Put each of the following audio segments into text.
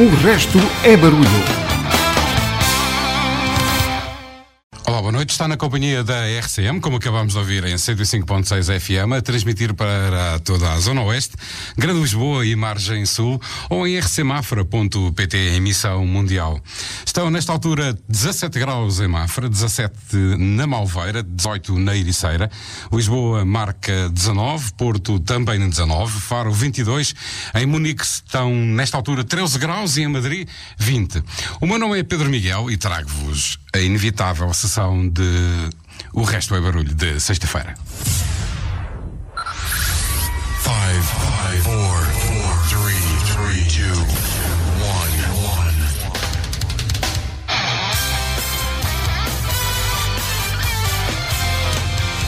O resto é barulho. Noite. Está na companhia da RCM, como acabamos de ouvir em 105.6 FM, a transmitir para toda a Zona Oeste, Grande Lisboa e Margem Sul, ou em rcmafra.pt, emissão mundial. Estão nesta altura 17 graus em Mafra, 17 na Malveira, 18 na Ericeira, Lisboa marca 19, Porto também 19, Faro 22, em Munique estão nesta altura 13 graus e em Madrid 20. O meu nome é Pedro Miguel e trago-vos a inevitável sessão de O Resto é Barulho de sexta-feira. Five, five, four, four, three, three, two, one, one.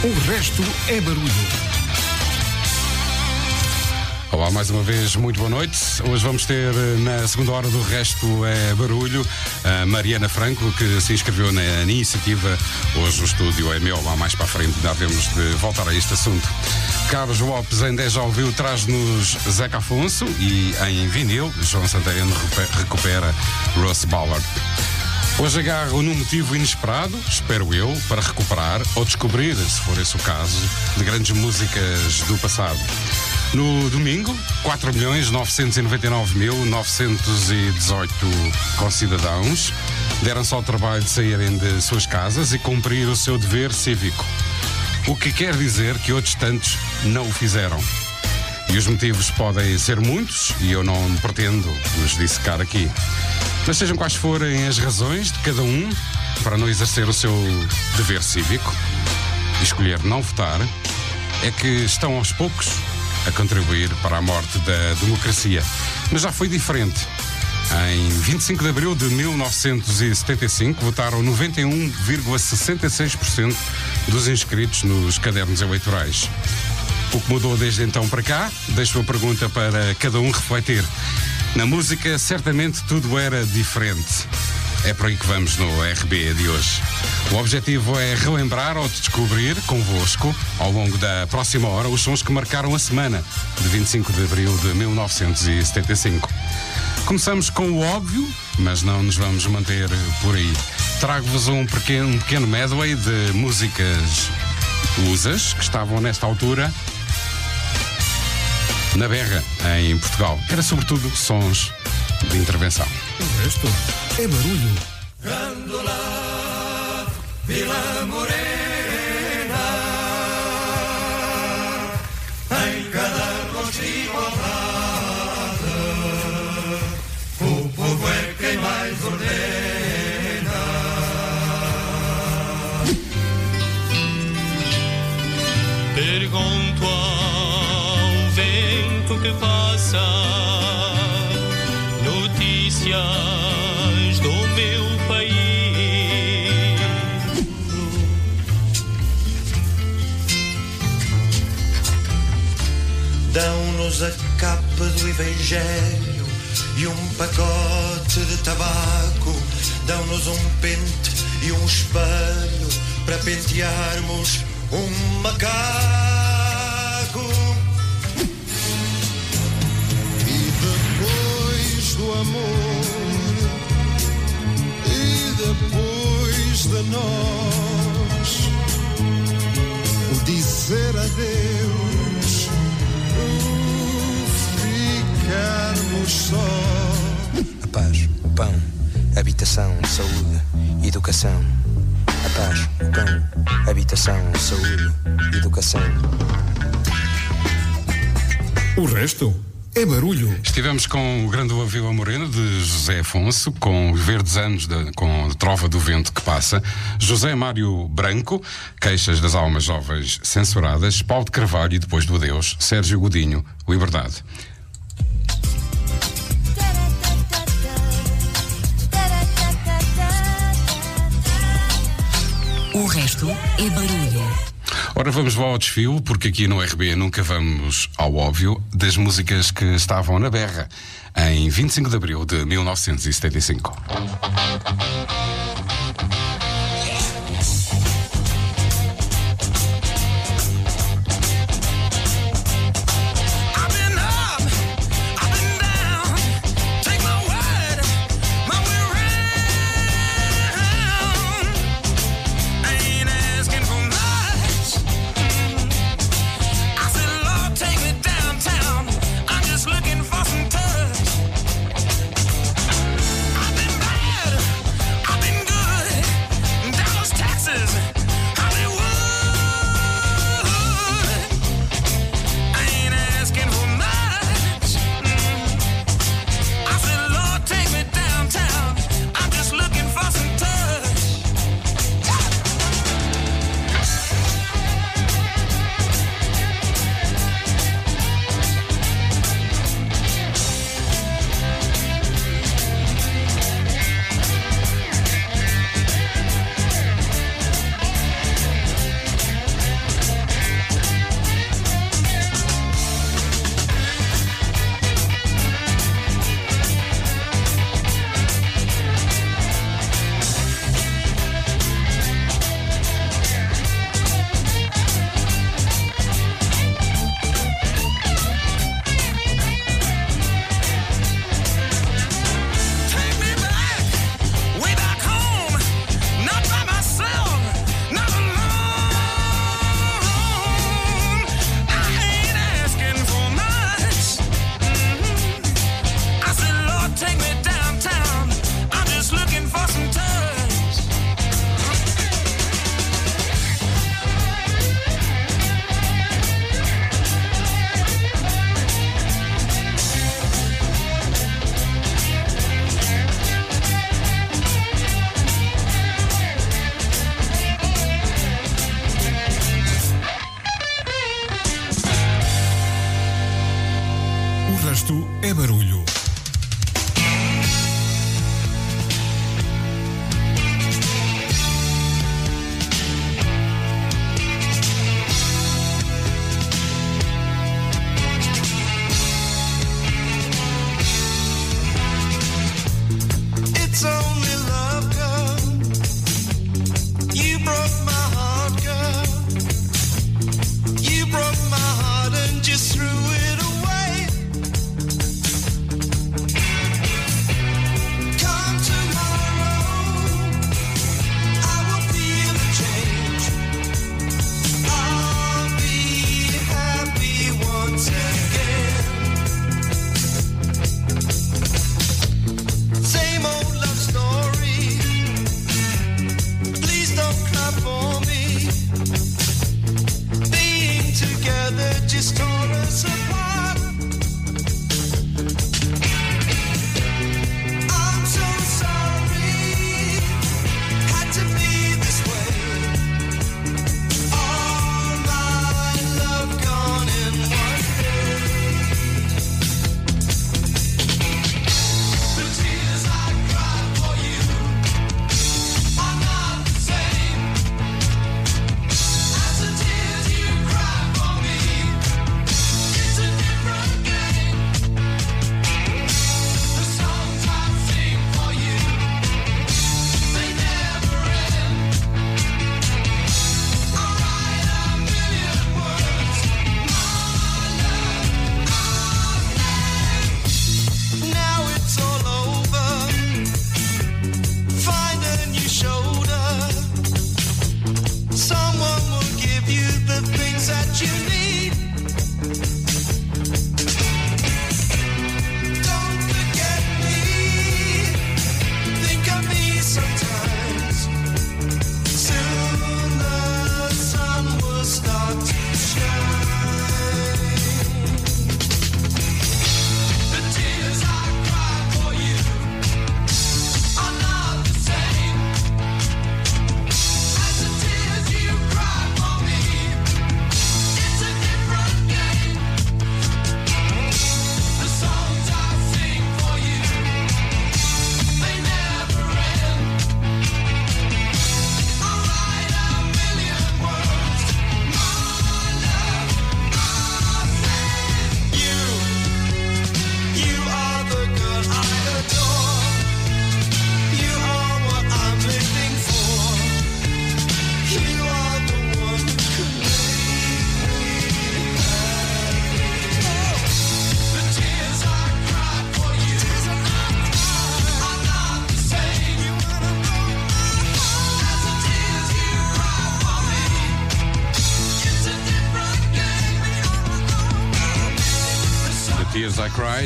O resto é barulho. Olá, mais uma vez, muito boa noite. Hoje vamos ter eh, na segunda hora do Resto é Barulho a Mariana Franco, que se inscreveu na iniciativa. Hoje o estúdio é meu, lá mais para a frente devemos de voltar a este assunto. Carlos Lopes em 10 já ouviu, traz-nos Zeca Afonso e em vinil, João Santareno recupera Ross Ballard. Hoje agarro num motivo inesperado, espero eu, para recuperar ou descobrir, se for esse o caso, de grandes músicas do passado. No domingo, 4.999.918 concidadãos deram-se ao trabalho de saírem de suas casas e cumprir o seu dever cívico. O que quer dizer que outros tantos não o fizeram. E os motivos podem ser muitos e eu não pretendo os dissecar aqui. Mas sejam quais forem as razões de cada um para não exercer o seu dever cívico escolher não votar, é que estão aos poucos a contribuir para a morte da democracia. Mas já foi diferente. Em 25 de abril de 1975, votaram 91,66% dos inscritos nos cadernos eleitorais. O que mudou desde então para cá? Deixo a pergunta para cada um refletir. Na música, certamente tudo era diferente. É por aí que vamos no RB de hoje. O objetivo é relembrar ou descobrir convosco, ao longo da próxima hora, os sons que marcaram a semana de 25 de abril de 1975. Começamos com o óbvio, mas não nos vamos manter por aí. Trago-vos um pequeno, um pequeno medley de músicas usas que estavam nesta altura na berra em Portugal. Era sobretudo sons de intervenção. O resto é barulho. Gândola, Vila Morena, em cada rosto igualdade, o povo é quem mais ordena. Pergunto ao vento que passa Dão-nos a capa do Evangelho e um pacote de tabaco. Dão-nos um pente e um espelho para pentearmos um macaco. E depois do amor, e depois de nós, o dizer adeus, saúde, educação. A paz, o pão, habitação, saúde, educação. O resto é barulho. Estivemos com o Grande Vila Morena de José Afonso, com os Verdes Anos, da- com a Trova do Vento que passa, José Mário Branco, Queixas das Almas Jovens Censuradas, Paulo de Carvalho e depois do Adeus, Sérgio Godinho, Liberdade. O resto é barulho. Ora, vamos ao desfio, porque aqui no RB nunca vamos ao óbvio das músicas que estavam na berra em 25 de abril de 1975.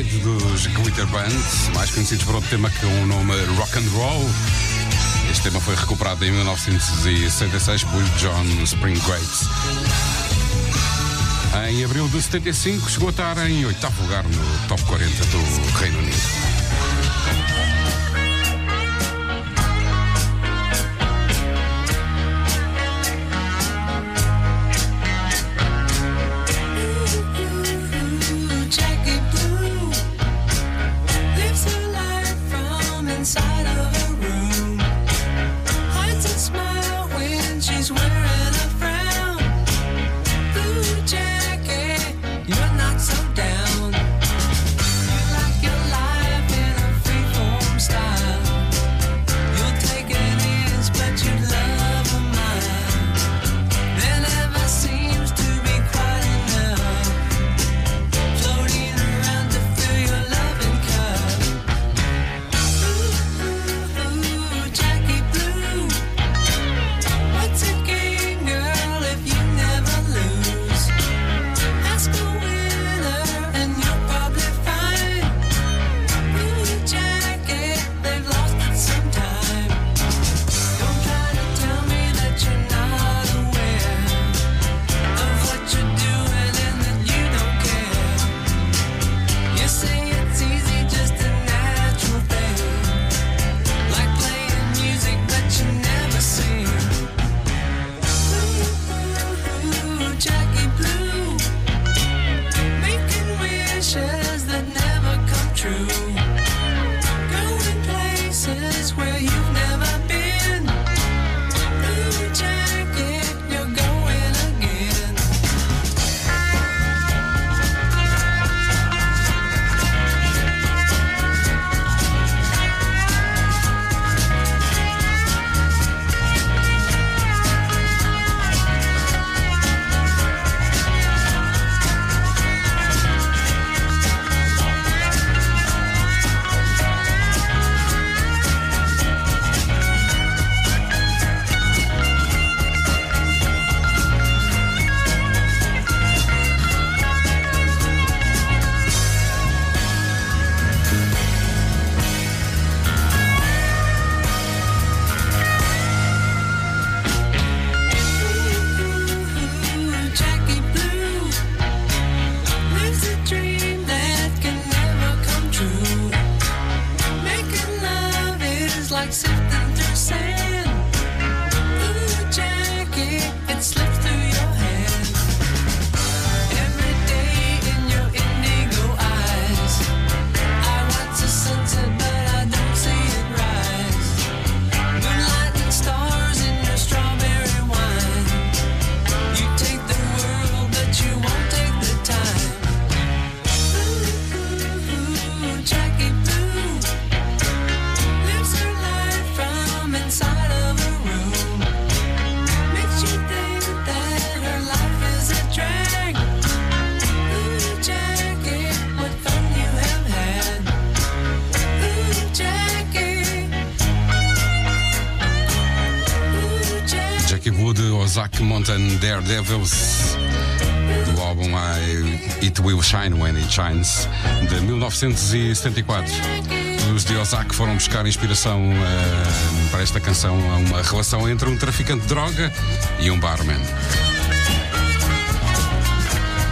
Ride dos Glitter Band, mais conhecidos por outro tema que o nome Rock and Roll. Este tema foi recuperado em 1966 por John Springgraves. Em abril de 75 chegou a estar em oitavo lugar no top 40 do Reino Unido. Daredevils do álbum I, It Will Shine When It Shines de 1974. Os de foram buscar inspiração eh, para esta canção a uma relação entre um traficante de droga e um barman.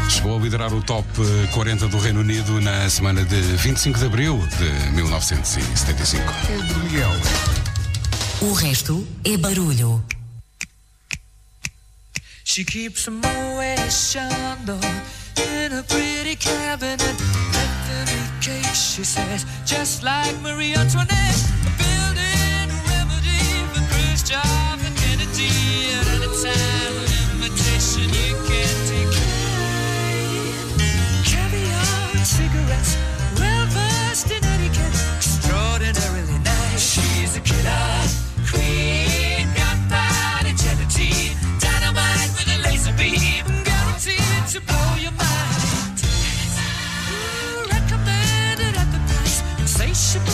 Chegou a liderar o top eh, 40 do Reino Unido na semana de 25 de abril de 1975. Pedro Miguel. O resto é barulho. She keeps a Moet Chandon in a pretty cabinet. Every cake, she says, just like Marie Antoinette. Avoid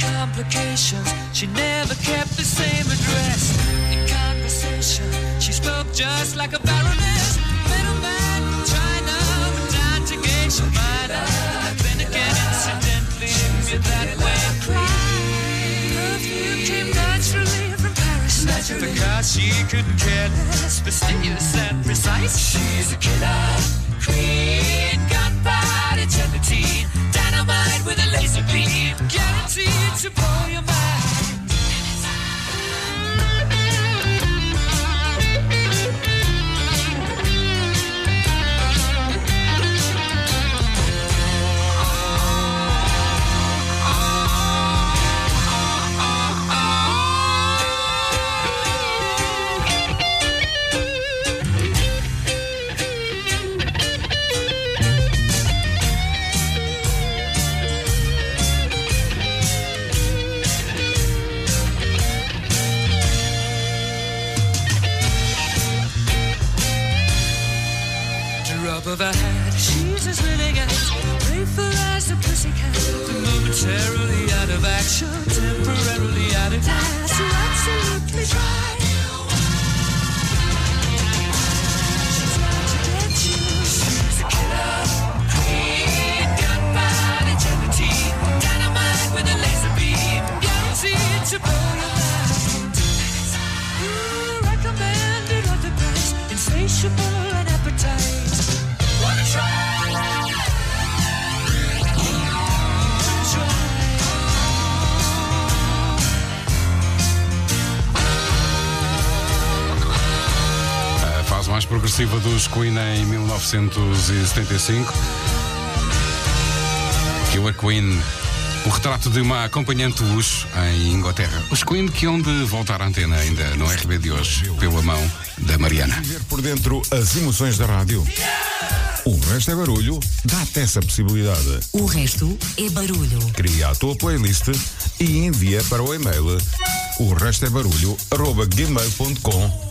complications, she never kept the same address. In conversation, she spoke just like a Because she couldn't care less, fastidious and precise. She's a killer queen, body gelatine. Dynamite with a laser beam, guaranteed to blow your mind. Share. Mais progressiva dos Queen em 1975. Killer Queen, o retrato de uma acompanhante luxo em Inglaterra. Os Queen que hão de voltar à antena ainda no RB de hoje, pela mão da Mariana. Viver por dentro as emoções da rádio. O resto é barulho, dá-te essa possibilidade. O resto é barulho. Cria a tua playlist e envia para o e-mail o resto é barulho arroba gmail.com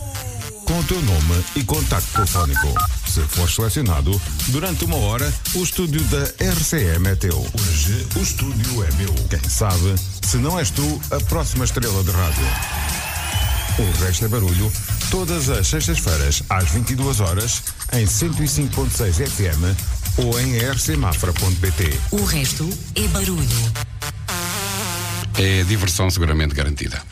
com o teu nome e contacto telefónico. Se for selecionado, durante uma hora, o estúdio da RCM é teu. Hoje, o estúdio é meu. Quem sabe, se não és tu, a próxima estrela de rádio. O resto é barulho, todas as sextas-feiras, às 22 horas, em 105.6 FM ou em rcmafra.pt. O resto é barulho. É diversão seguramente garantida.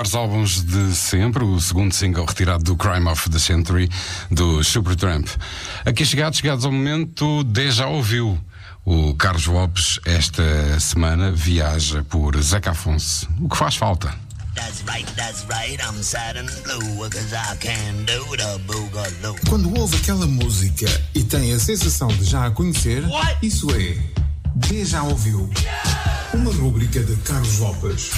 Melhores álbuns de sempre, o segundo single retirado do Crime of the Century do Supertramp. Aqui chegados, chegados ao momento, Deja ouviu. O Carlos Lopes, esta semana, viaja por Zeca Afonso. O que faz falta? That's right, that's right, I'm sad and blue, cause I can do the boogaloo. Quando ouve aquela música e tem a sensação de já a conhecer, isso é Deja ouviu. Uma rúbrica de Carlos Lopes.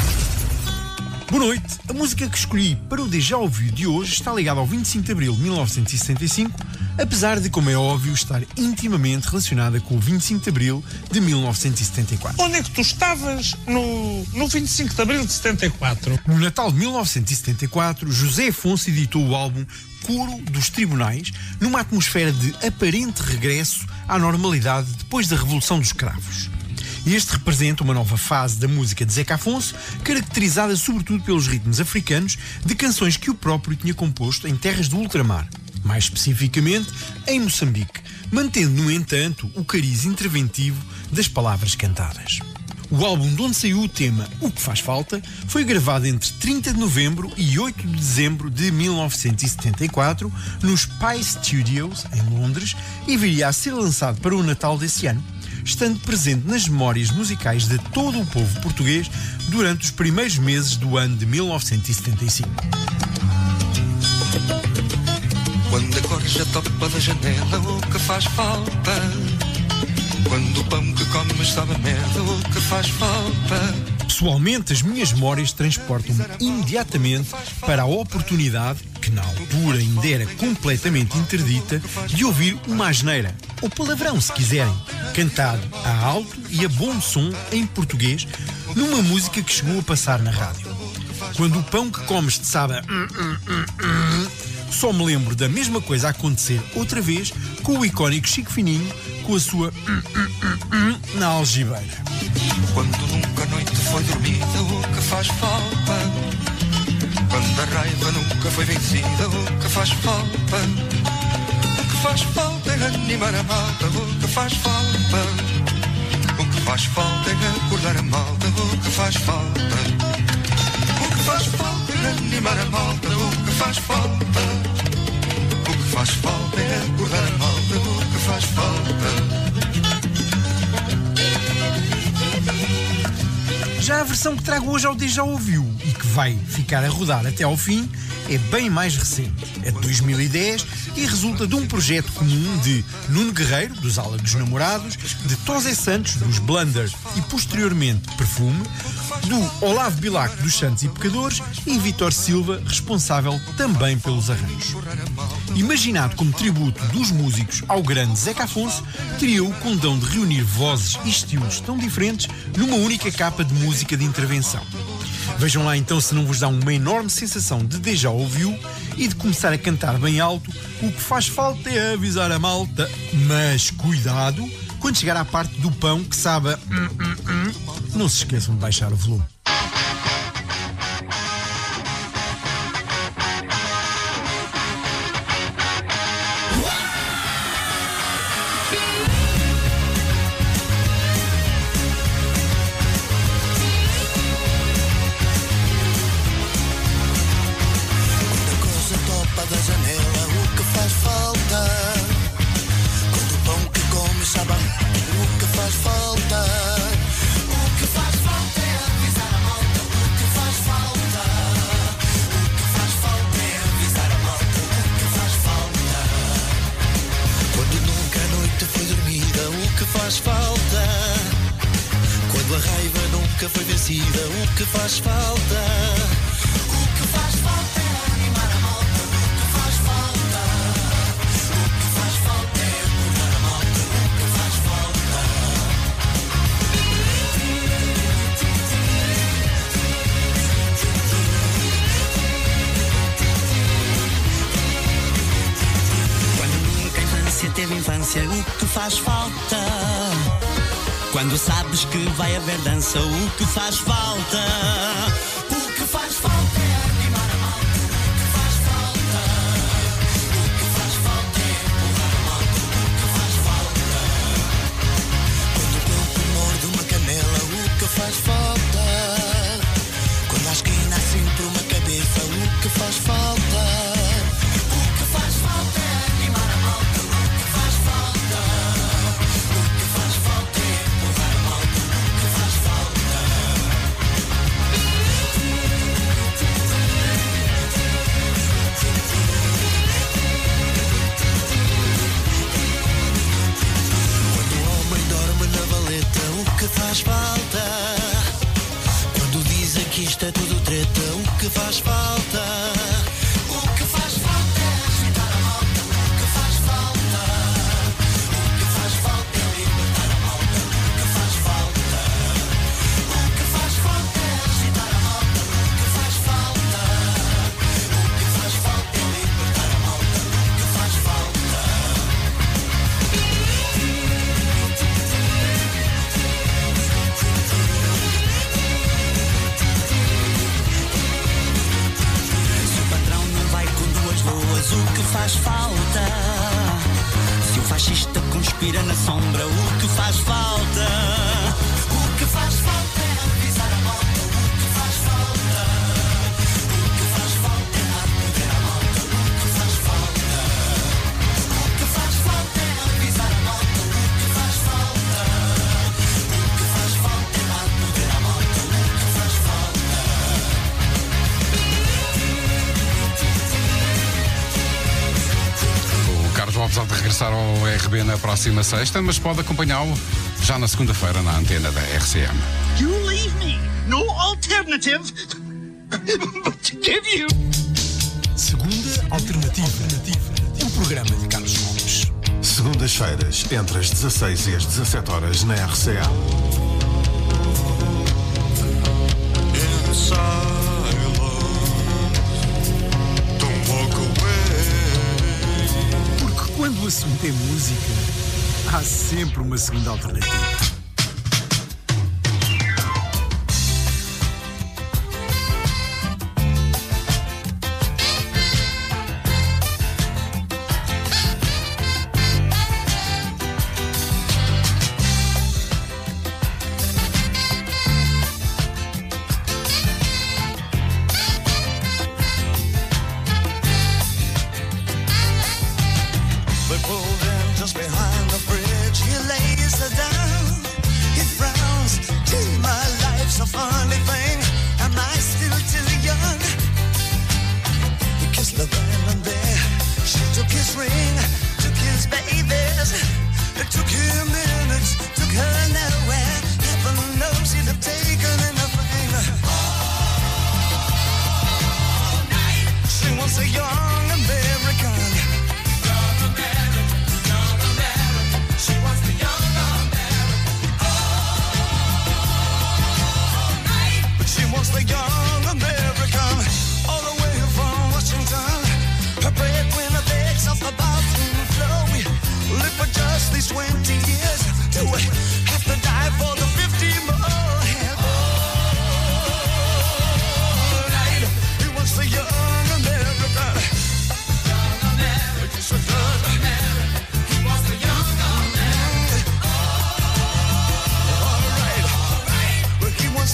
Boa noite. A música que escolhi para o Déjà Ouviu de hoje está ligada ao 25 de Abril de 1965, apesar de, como é óbvio, estar intimamente relacionada com o 25 de Abril de 1974. Onde é que tu estavas no, no 25 de Abril de 74? No Natal de 1974, José Afonso editou o álbum Coro dos Tribunais, numa atmosfera de aparente regresso à normalidade depois da Revolução dos Cravos. Este representa uma nova fase da música de Zeca Afonso, caracterizada sobretudo pelos ritmos africanos de canções que o próprio tinha composto em terras do ultramar, mais especificamente em Moçambique, mantendo, no entanto, o cariz interventivo das palavras cantadas. O álbum de onde saiu o tema O que faz falta foi gravado entre 30 de novembro e 8 de dezembro de 1974 nos Pi Studios, em Londres, e viria a ser lançado para o Natal desse ano, estando presente nas memórias musicais de todo o povo português durante os primeiros meses do ano de 1975. Quando acordes a topa da janela, o que faz falta? Quando o pão que comes sabe a merda, o que faz falta? Pessoalmente, as minhas memórias transportam-me imediatamente para a oportunidade, que na altura ainda era completamente interdita, de ouvir uma asneira, ou palavrão se quiserem, cantado a alto e a bom som em português, numa música que chegou a passar na rádio. Quando o pão que comes te sabe hum, hum, hum, só me lembro da mesma coisa acontecer outra vez com o icónico Chico Fininho com a sua na algibeira. Quando nunca a noite foi dormida, o que faz falta? Quando a raiva nunca foi vencida, o que faz falta? O que faz falta é animar a malta, o que faz falta? O que faz falta é acordar a malta, o que faz falta? O que faz falta é animar a malta, o que faz falta? O que faz falta é acordar a malta, o que faz falta? Já a versão que trago hoje ao Deja Ouviu e que vai ficar a rodar até ao fim é bem mais recente. É de 2010 e resulta de um projeto comum de Nuno Guerreiro, dos Ala dos Namorados, de Tosé Santos, dos Blunder e posteriormente Perfume, do Olavo Bilac, dos Santos e Pecadores e Vitor Silva, responsável também pelos arranjos. Imaginado como tributo dos músicos ao grande Zeca Afonso, teria o condão de reunir vozes e estilos tão diferentes numa única capa de música de intervenção. Vejam lá então se não vos dá uma enorme sensação de déjà ouviu e de começar a cantar bem alto. O que faz falta é avisar a malta, mas cuidado quando chegar à parte do pão que sabe. não se esqueçam de baixar o volume. próxima sexta, mas pode acompanhá-lo já na segunda-feira na antena da RCM. You leave me no alternative but to give you. Segunda alternativa. alternativa. O programa de Carlos Gomes. Segundas-feiras, entre as 16 e as 17 horas na RCM. Porque quando o assunto é música Há sempre uma segunda alternativa.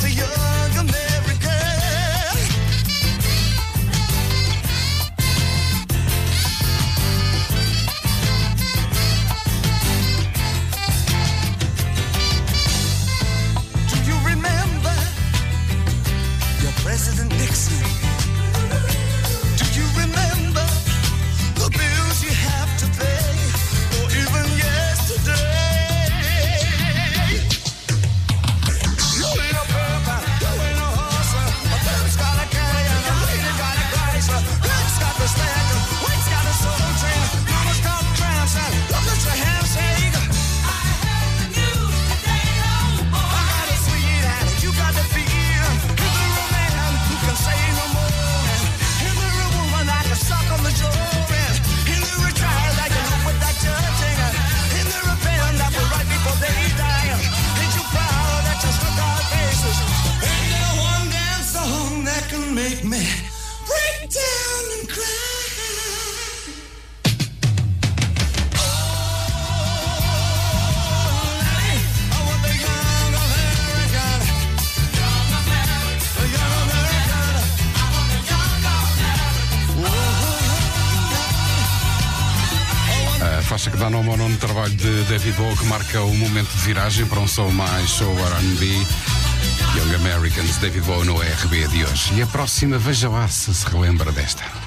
to you. viragem para um som mais show R&B. Young Americans, David Bowie no RB de hoje. E a próxima, veja lá se se relembra desta.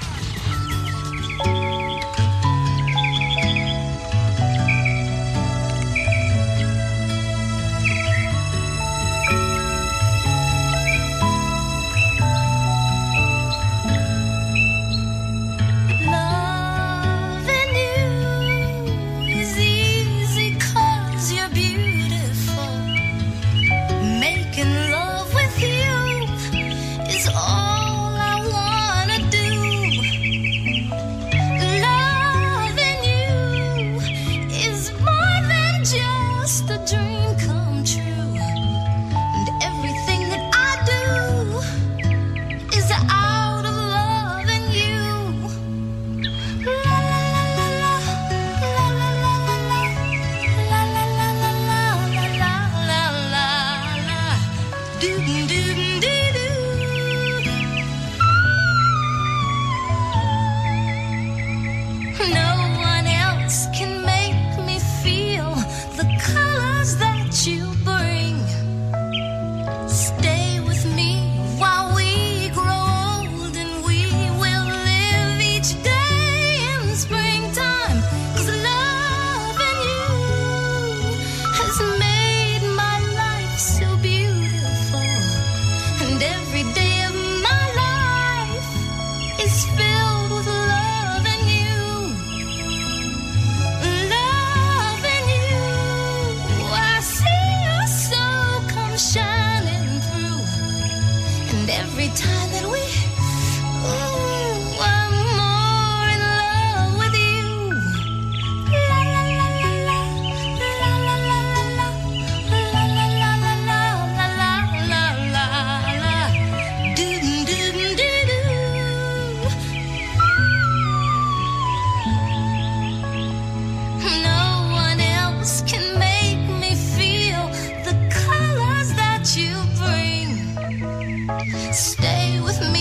Stay with me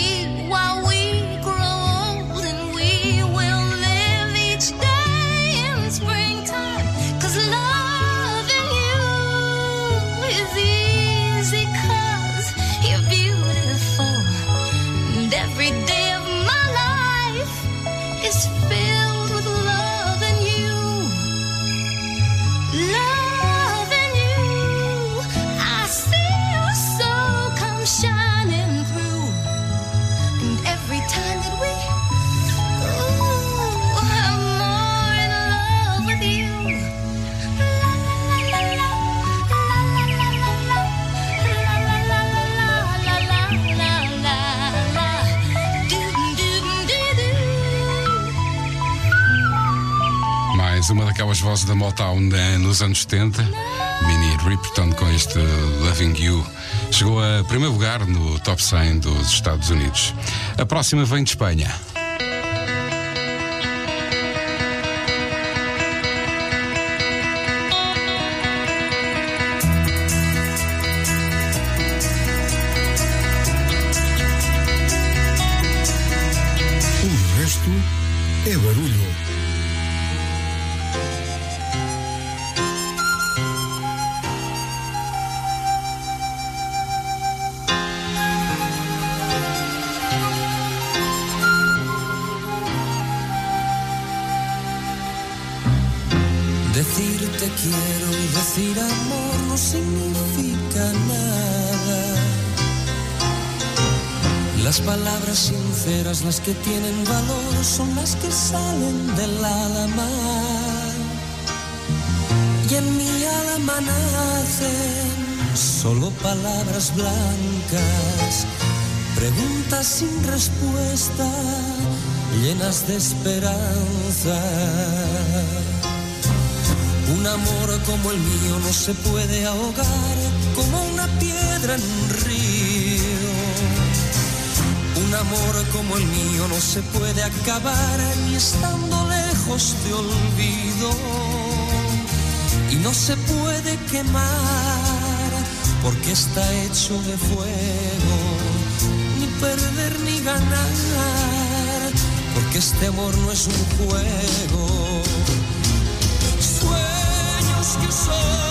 vozes da Motown eh, nos anos 70, Minnie Riperton com este Loving You. Chegou a primeiro lugar no top 100 dos Estados Unidos. A próxima vem de Espanha. Que tienen valor, son las que salen del alma. Y en mi alma nacen solo palabras blancas, preguntas sin respuesta, llenas de esperanza. Un amor como el mío no se puede ahogar como una piedra en amor como el mío no se puede acabar ni estando lejos te olvido. Y no se puede quemar porque está hecho de fuego. Ni perder ni ganar porque este amor no es un juego. Sueños que son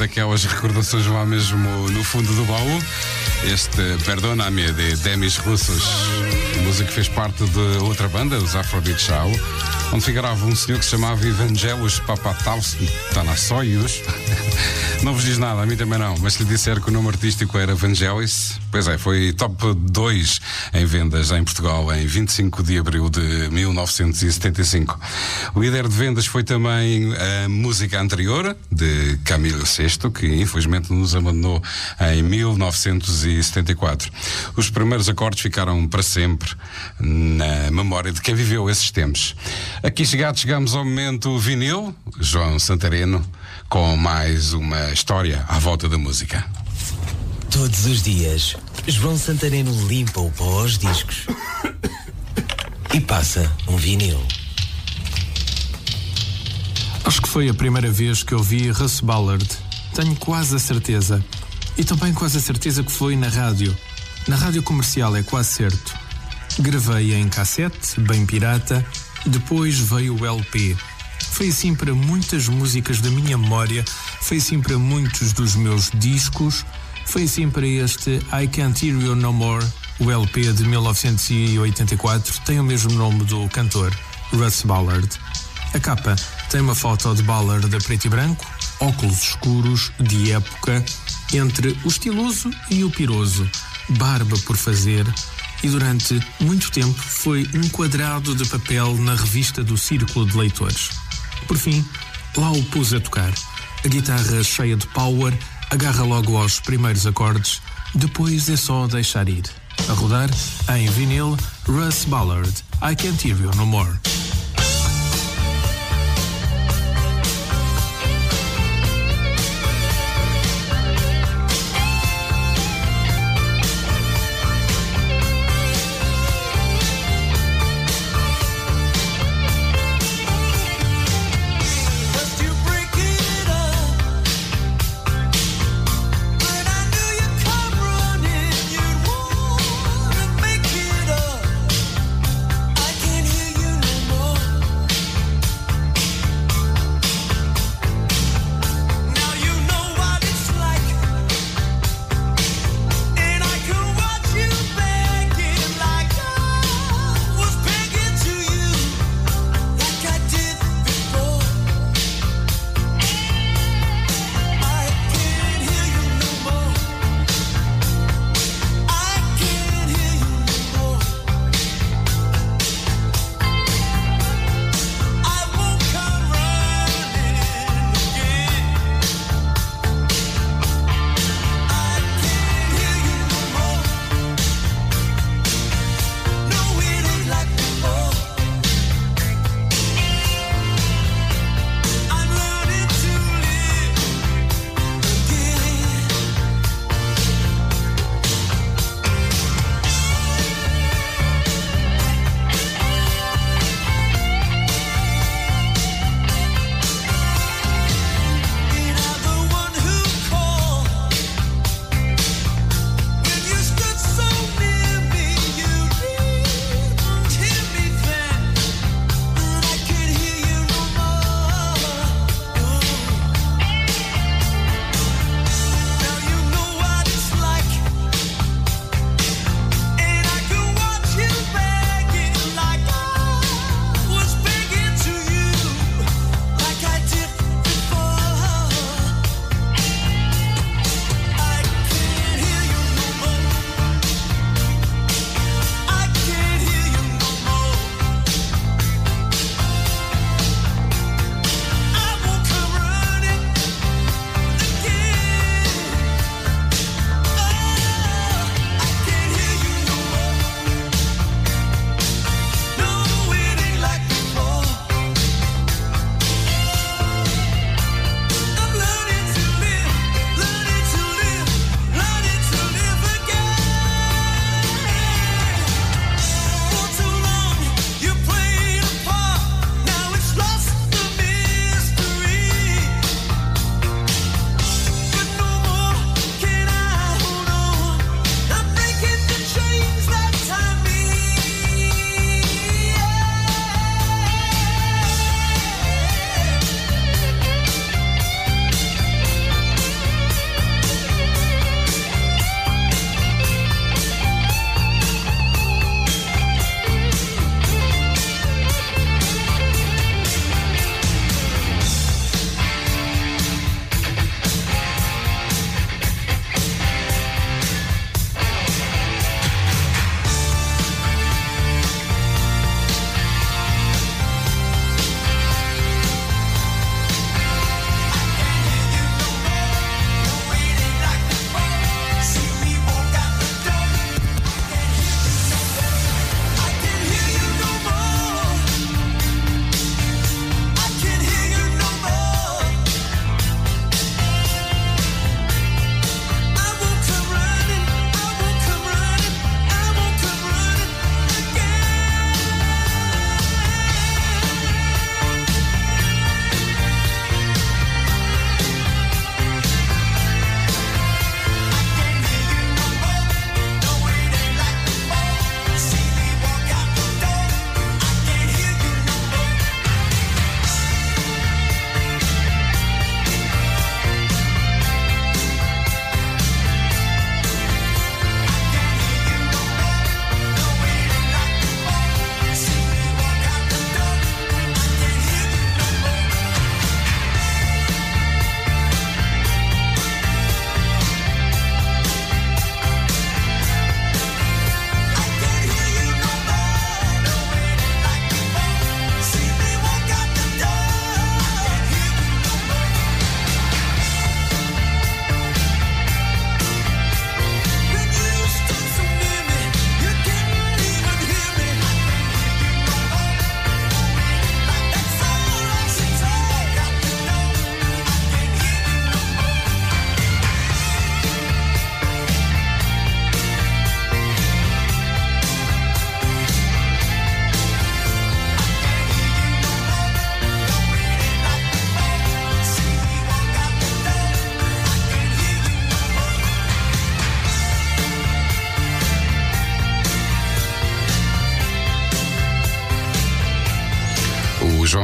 daquelas recordações lá mesmo no fundo do baú. Este Perdona-me de Demis Russos, música que fez parte de outra banda, os Aphrodite Show, onde figurava um senhor que se chamava Evangelos Papataus Tanassoius. Não vos diz nada, a mim também não, mas se lhe disser que o nome artístico era Evangelis, pois é, foi top 2 em vendas em Portugal em 25 de abril de 1975. O líder de vendas foi também a música anterior, de Camilo VI, que infelizmente nos abandonou em 1974. Os primeiros acordes ficaram para sempre na memória de quem viveu esses tempos. Aqui chegados, chegamos ao momento vinil, João Santareno, com mais uma história à volta da música. Todos os dias, João Santareno limpa o pó aos discos e passa um vinil. Acho que foi a primeira vez que ouvi Russ Ballard. Tenho quase a certeza. E também quase a certeza que foi na rádio. Na rádio comercial é quase certo. Gravei em cassete, bem pirata. Depois veio o LP. Foi assim para muitas músicas da minha memória. Foi assim para muitos dos meus discos. Foi assim para este I Can't Hear You No More. O LP de 1984 tem o mesmo nome do cantor, Russ Ballard. A capa tem uma foto de Ballard a preto e branco, óculos escuros, de época, entre o estiloso e o piroso, barba por fazer, e durante muito tempo foi um quadrado de papel na revista do Círculo de Leitores. Por fim, lá o pus a tocar. A guitarra cheia de power agarra logo aos primeiros acordes, depois é só deixar ir. A rodar, em vinil, Russ Ballard, I Can't Hear You No More.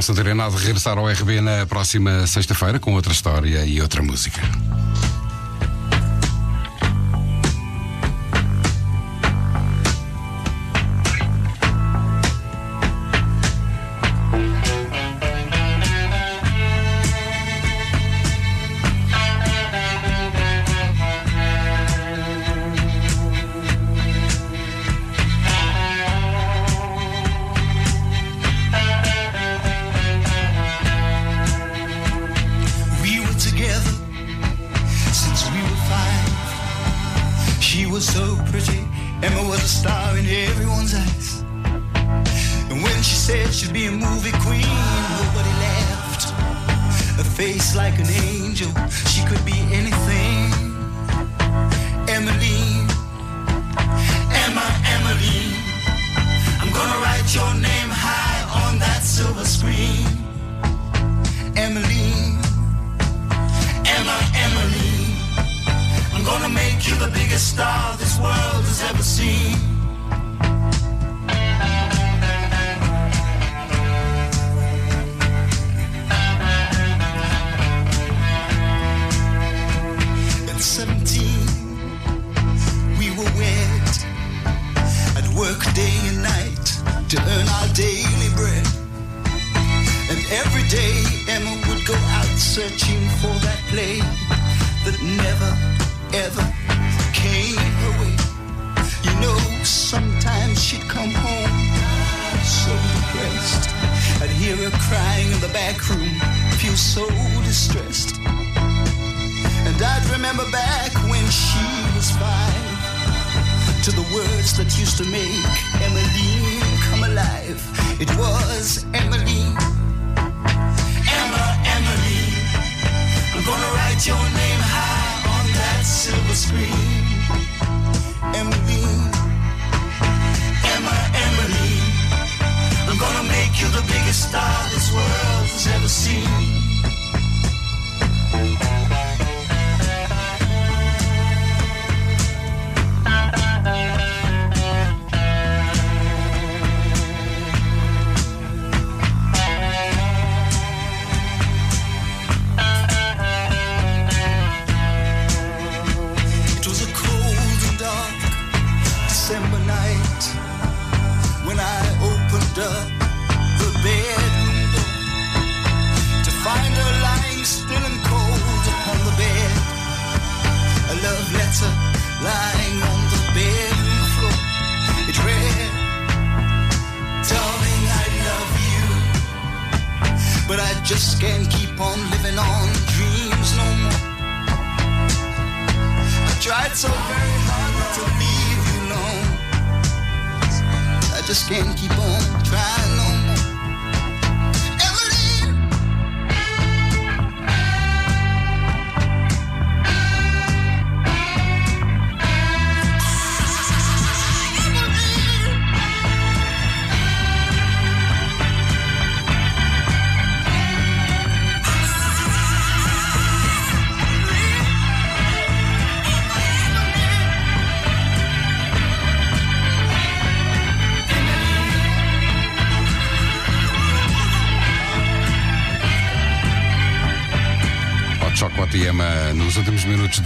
Santarém a regressar ao RB na próxima sexta-feira com outra história e outra música.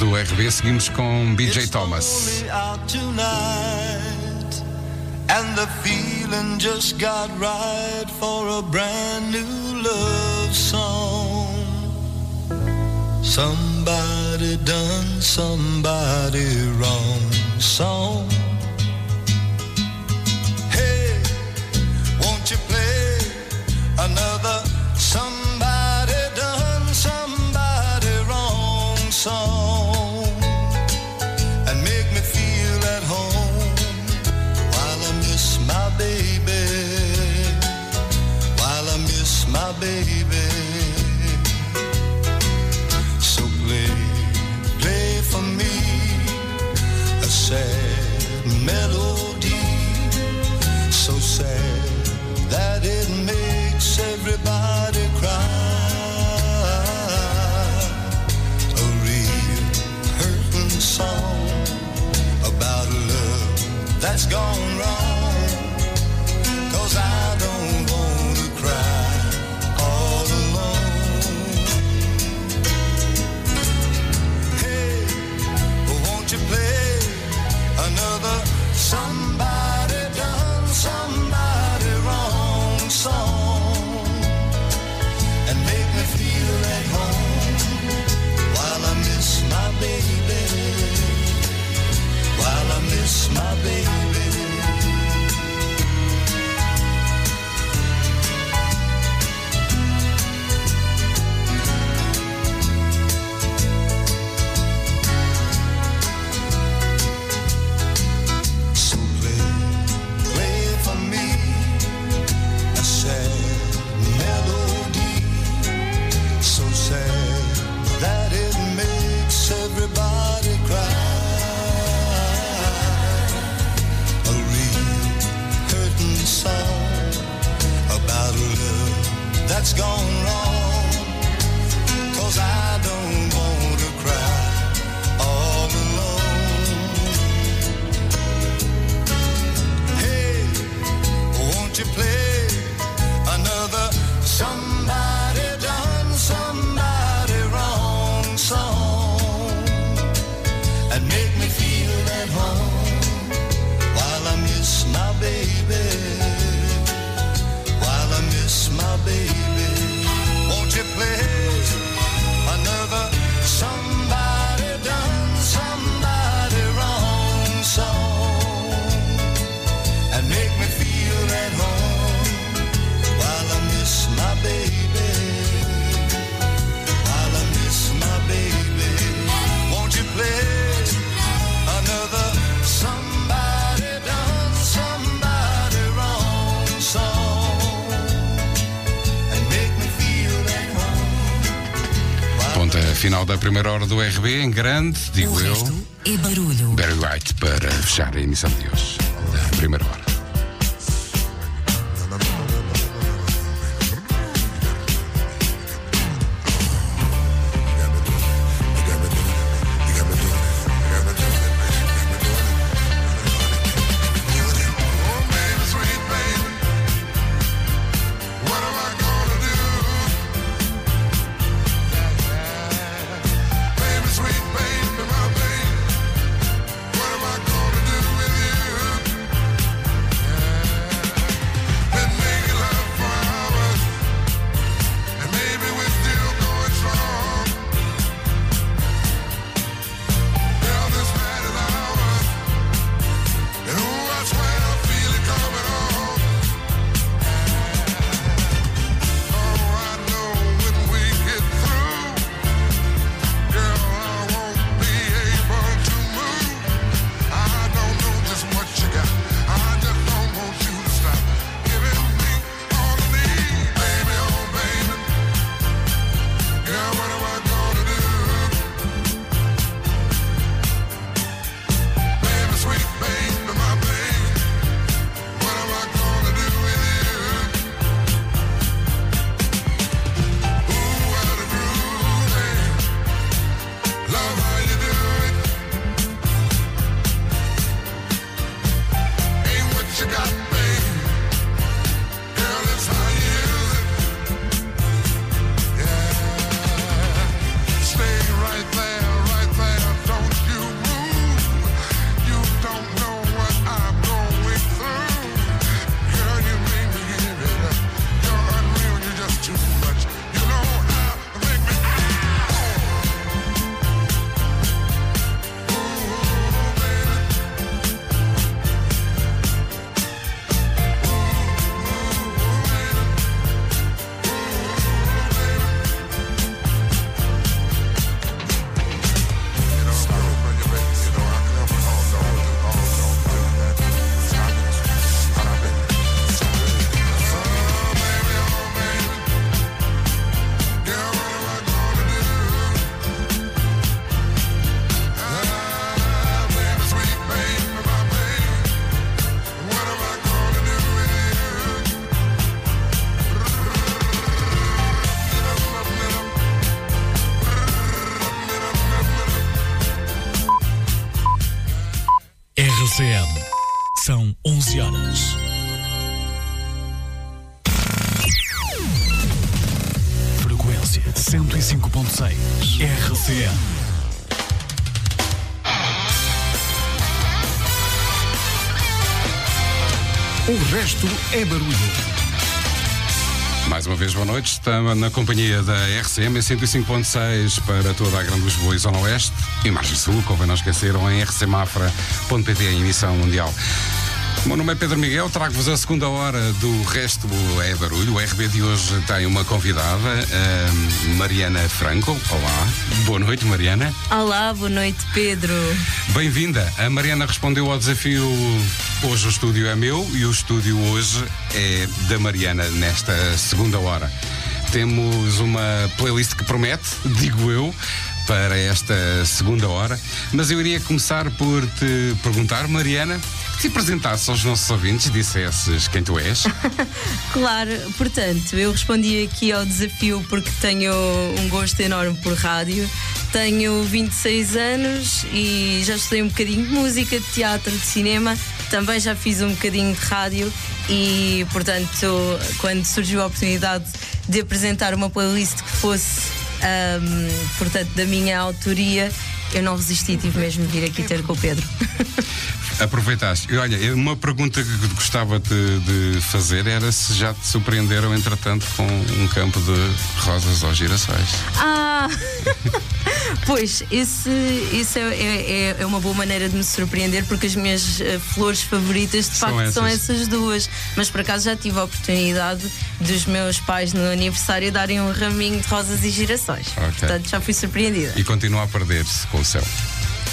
do RB, seguimos com BJ Thomas. And the feeling just got right for a brand new love song. Somebody done somebody wrong song. Do RB, em grande, digo O eu. resto é barulho. Barry White para fechar a emissão de hoje, é barulho. Mais uma vez, boa noite. Estamos na companhia da RCM em 105.6 para toda a Grande Lisboa e Zona Oeste e Margem Sul, convém não esquecer, ou em rcmafra.pt em emissão mundial. O meu nome é Pedro Miguel, trago-vos a segunda hora do Resto é Barulho. O RB de hoje tem uma convidada, a Mariana Franco. Olá, boa noite, Mariana. Olá, boa noite, Pedro. Bem-vinda. A Mariana respondeu ao desafio. Hoje o estúdio é meu e o estúdio hoje é da Mariana nesta segunda hora. Temos uma playlist que promete, digo eu, para esta segunda hora. Mas eu iria começar por te perguntar, Mariana, te apresentasses aos nossos ouvintes, dissesses quem tu és. Claro, portanto, eu respondi aqui ao desafio porque tenho um gosto enorme por rádio. Tenho 26 anos e já estudei um bocadinho de música, de teatro, de cinema. Também já fiz um bocadinho de rádio e, portanto, quando surgiu a oportunidade de apresentar uma playlist que fosse, ahm, portanto, da minha autoria, eu não resisti, tive mesmo de vir aqui ter com o Pedro. Aproveitaste. Olha, uma pergunta que gostava de, de fazer era se já te surpreenderam, entretanto, com um campo de rosas ou girassóis. Ah! pois, esse, esse é, é- é uma boa maneira de me surpreender porque as minhas eh, flores favoritas de São facto são essas. essas duas. Mas por acaso já tive a oportunidade dos meus pais no aniversário darem um raminho de rosas e girassóis. Ok. Portanto, já fui surpreendida. E continua a perder-se com o céu.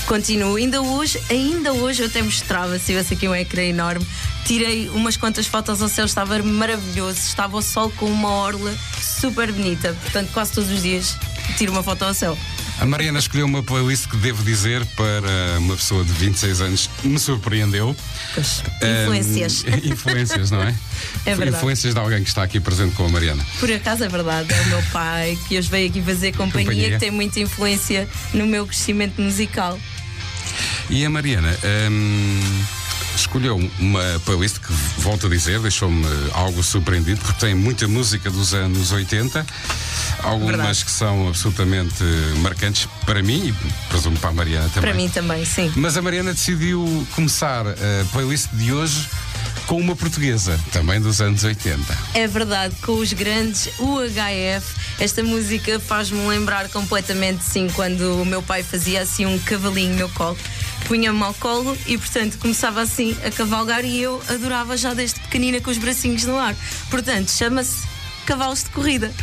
Continuo. Ainda hoje, ainda hoje eu até mostrava, se tivesse aqui um ecrã enorme, tirei umas quantas fotos ao céu, estava maravilhoso, estava o sol com uma orla super bonita. Portanto, quase todos os dias tiro uma foto ao céu. A Mariana escolheu uma playlist que devo dizer para uma pessoa de 26 anos me surpreendeu. influências. Ahm, influências, não é? É verdade. Influências de alguém que está aqui presente com a Mariana. Por acaso é verdade, é o meu pai que hoje veio aqui fazer companhia, Companhia. que tem muita influência no meu crescimento musical. E a Mariana hum, escolheu uma playlist que, volto a dizer, deixou-me algo surpreendido, porque tem muita música dos anos 80, algumas Verdade. que são absolutamente marcantes para mim e presumo para a Mariana também. Para mim também, sim. Mas a Mariana decidiu começar a playlist de hoje com uma portuguesa, também dos anos 80. É verdade, com os grandes UHF, esta música faz-me lembrar completamente, sim, quando o meu pai fazia assim um cavalinho no colo. Punha-me ao colo e, portanto, começava assim a cavalgar e eu adorava já desde pequenina com os bracinhos no ar. Portanto, chama-se Cavalos de Corrida.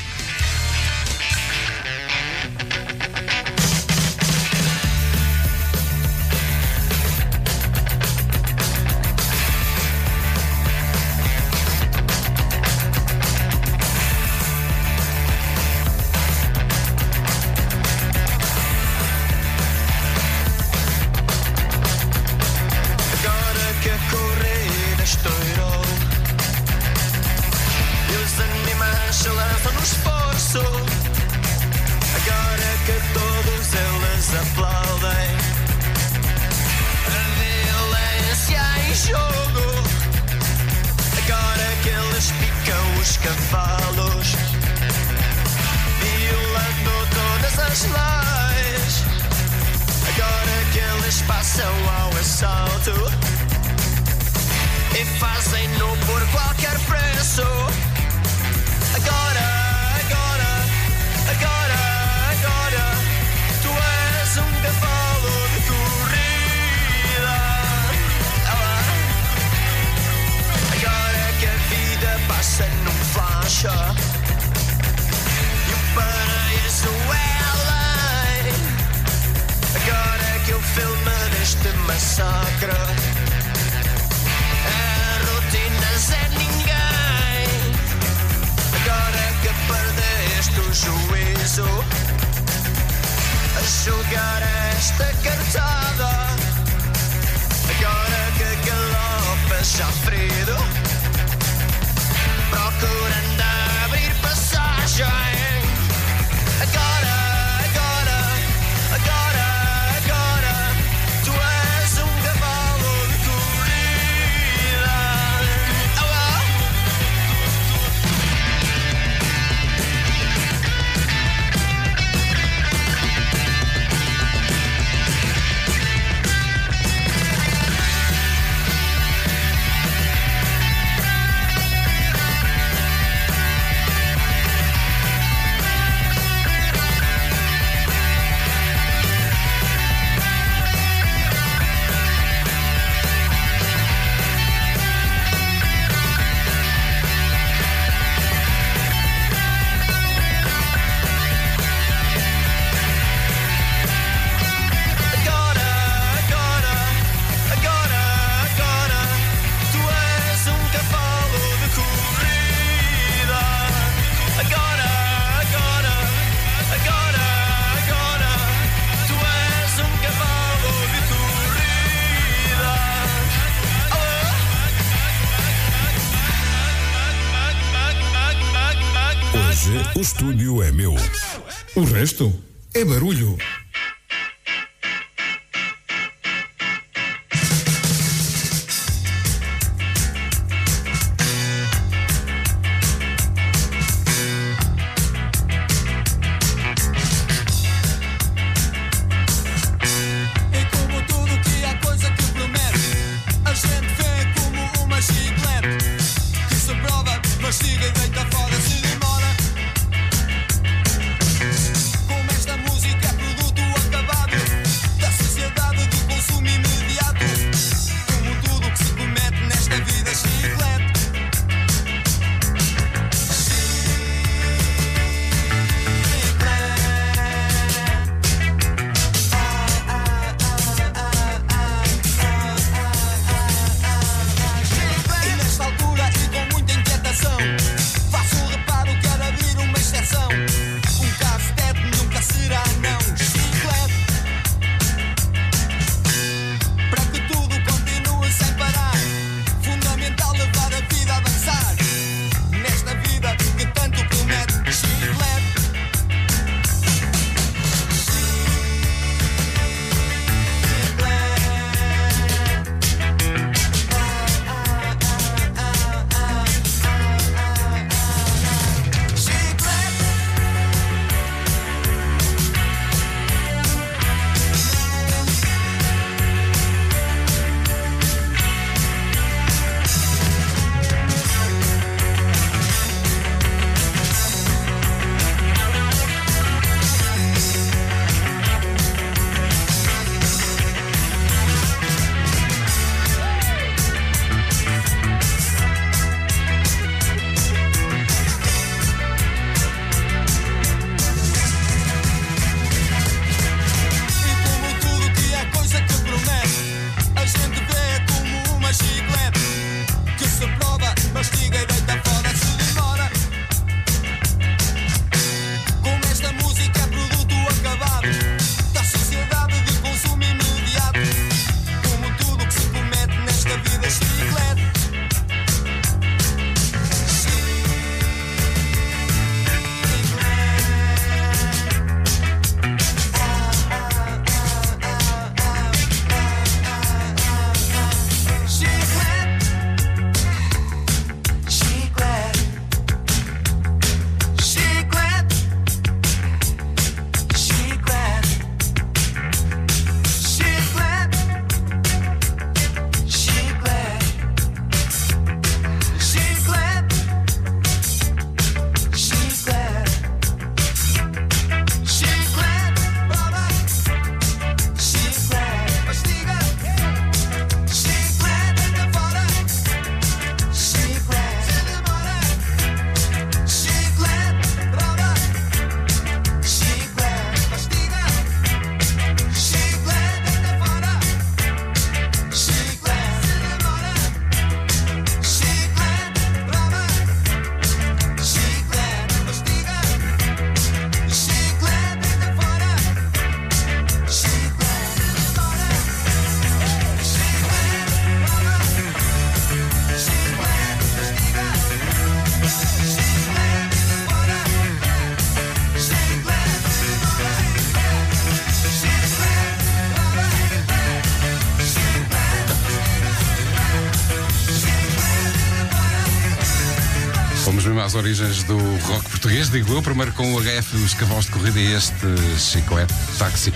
Origens do rock português, digo eu, primeiro com o HF, os cavalos de corrida e este chiclete, táxi.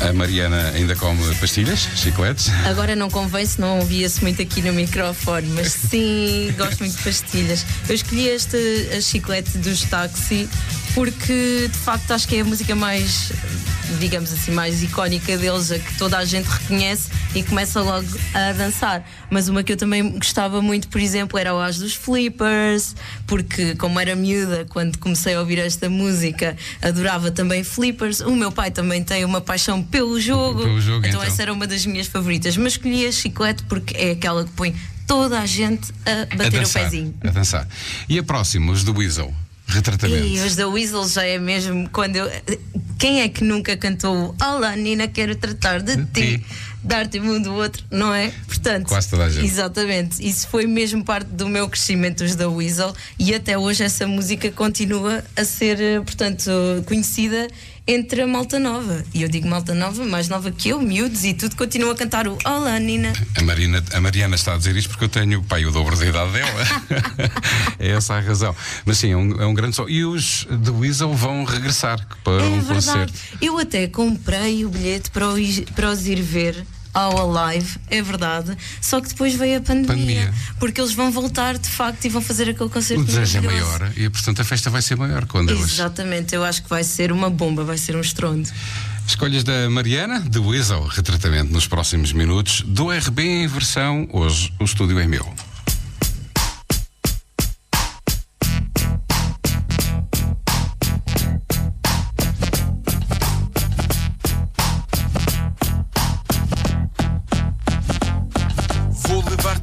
A Mariana ainda come pastilhas, chicletes. Agora não convém, se não ouvia-se muito aqui no microfone, mas sim, gosto muito de pastilhas. Eu escolhi este chiclete dos táxi porque de facto acho que é a música mais, digamos assim, mais icónica deles, a que toda a gente reconhece e começa logo a dançar. Mas uma que eu também gostava muito, por exemplo, era o As dos Flippers, porque como era miúda, quando comecei a ouvir esta música, adorava também Flippers. O meu pai também tem uma paixão pelo jogo, Pelo jogo, então, então. essa era uma das minhas favoritas. Mas escolhi a chiclete porque é aquela que põe toda a gente a a bater o dançar, pezinho. A dançar. E a próxima, os do Weasel. Retratamento. E os da Weasel já é mesmo quando eu. Quem é que nunca cantou Olá Nina, quero tratar de ti? Dar-te o mundo do outro, não é? Portanto, Quase toda a gente. Exatamente. Isso foi mesmo parte do meu crescimento os da Weasel e até hoje essa música continua a ser, eh, portanto, conhecida entre a malta nova. E eu digo malta nova, mais nova que eu, miúdos e tudo, continua a cantar o Olá Nina. A, Marina, a Mariana está a dizer isto porque eu tenho pai, o dobro da idade dela. é essa a razão. Mas sim, é um, é um grande som. E os The Weasel vão regressar para É um verdade. concerto. Eu até comprei o bilhete para, o para os ir ver ao Alive, é verdade. Só que depois veio a pandemia, Pandemia. Porque eles vão voltar de facto e vão fazer aquele concerto. O desejo é maior e, portanto, a festa vai ser maior quando eles. Exatamente, eu acho que vai ser uma bomba, vai ser um estrondo. Escolhas da Mariana, de Weasel, retratamento nos próximos minutos. Do RB em versão, hoje o estúdio é meu.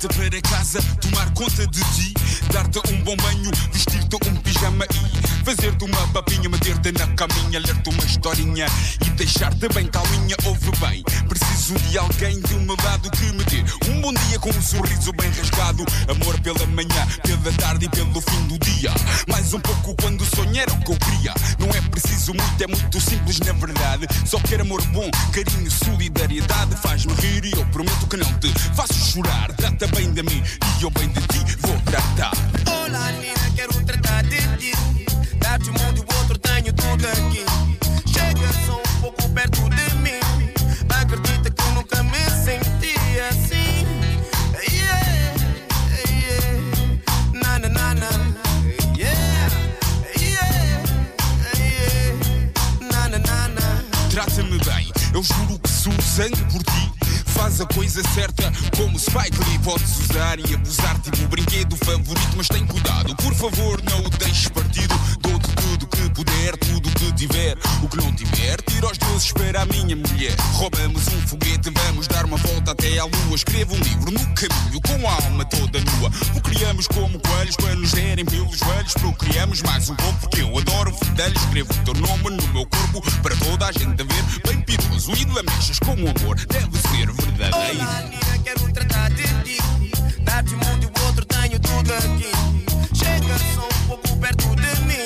Vou levar-te para casa, tomar conta de ti, dar-te um bom banho, vestir-te um pijama e fazer-te uma papinha, meter-te na caminha, ler-te uma historinha e deixar-te bem calminha. Ouve bem, preciso de alguém do meu lado que me dê um bom dia com um sorriso bem rasgado. Amor pela manhã, pela tarde e pelo fim do dia. Mais um pouco quando sonho o que eu queria. Não é preciso muito, é muito simples na verdade. Só quero amor bom, carinho, solidariedade. Faz-me rir e eu prometo que não te faço chorar. Trata bem de mim e eu bem de ti vou tratar. Olá, Nina, quero tratar de ti. Dar-te um mundo e outro, tenho tudo aqui. Chega só um pouco perto de mim. Acredita que eu nunca me senti assim. Yeah, yeah. Na, na, na, na. Yeah, yeah, yeah. Na, na, na, na. Trata-me bem, eu juro que sou sangue por ti. Faz a coisa certa, como Spike Lee podes usar e abusar, tipo o brinquedo favorito. Mas tem cuidado, por favor, não o deixes partido. Dou-te tudo que puder, tudo que tiver. O que não tiver, tira os deuses para a minha mulher. Roubamos um foguete, vamos dar uma volta até à lua. Escrevo um livro no caminho, com a alma toda nua. O criamos como coelhos para nos derem pelos joelhos. Procriamos mais um pouco, porque eu adoro fedelhos. Escrevo o teu nome no meu corpo para toda a gente ver. Bem piroso e lamechas com o amor, deve ser verdadeiro. Olá, Nina, quero tratar de ti. Dar-te mundo o outro, tenho tudo aqui. Chega só um pouco perto de mim.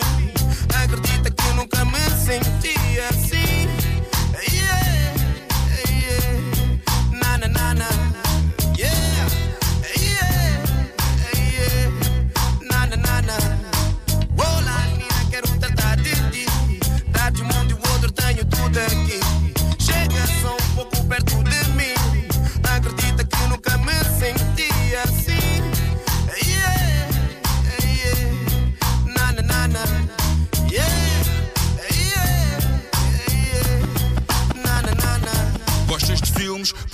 Acredita que eu nunca me senti assim. Yeah, yeah. Na, na, na, na. Yeah, yeah, yeah. Na, na, na, na. Olá, Nina, quero tratar de ti. Dar-te mundo o outro, tenho tudo aqui. Chega só um pouco perto de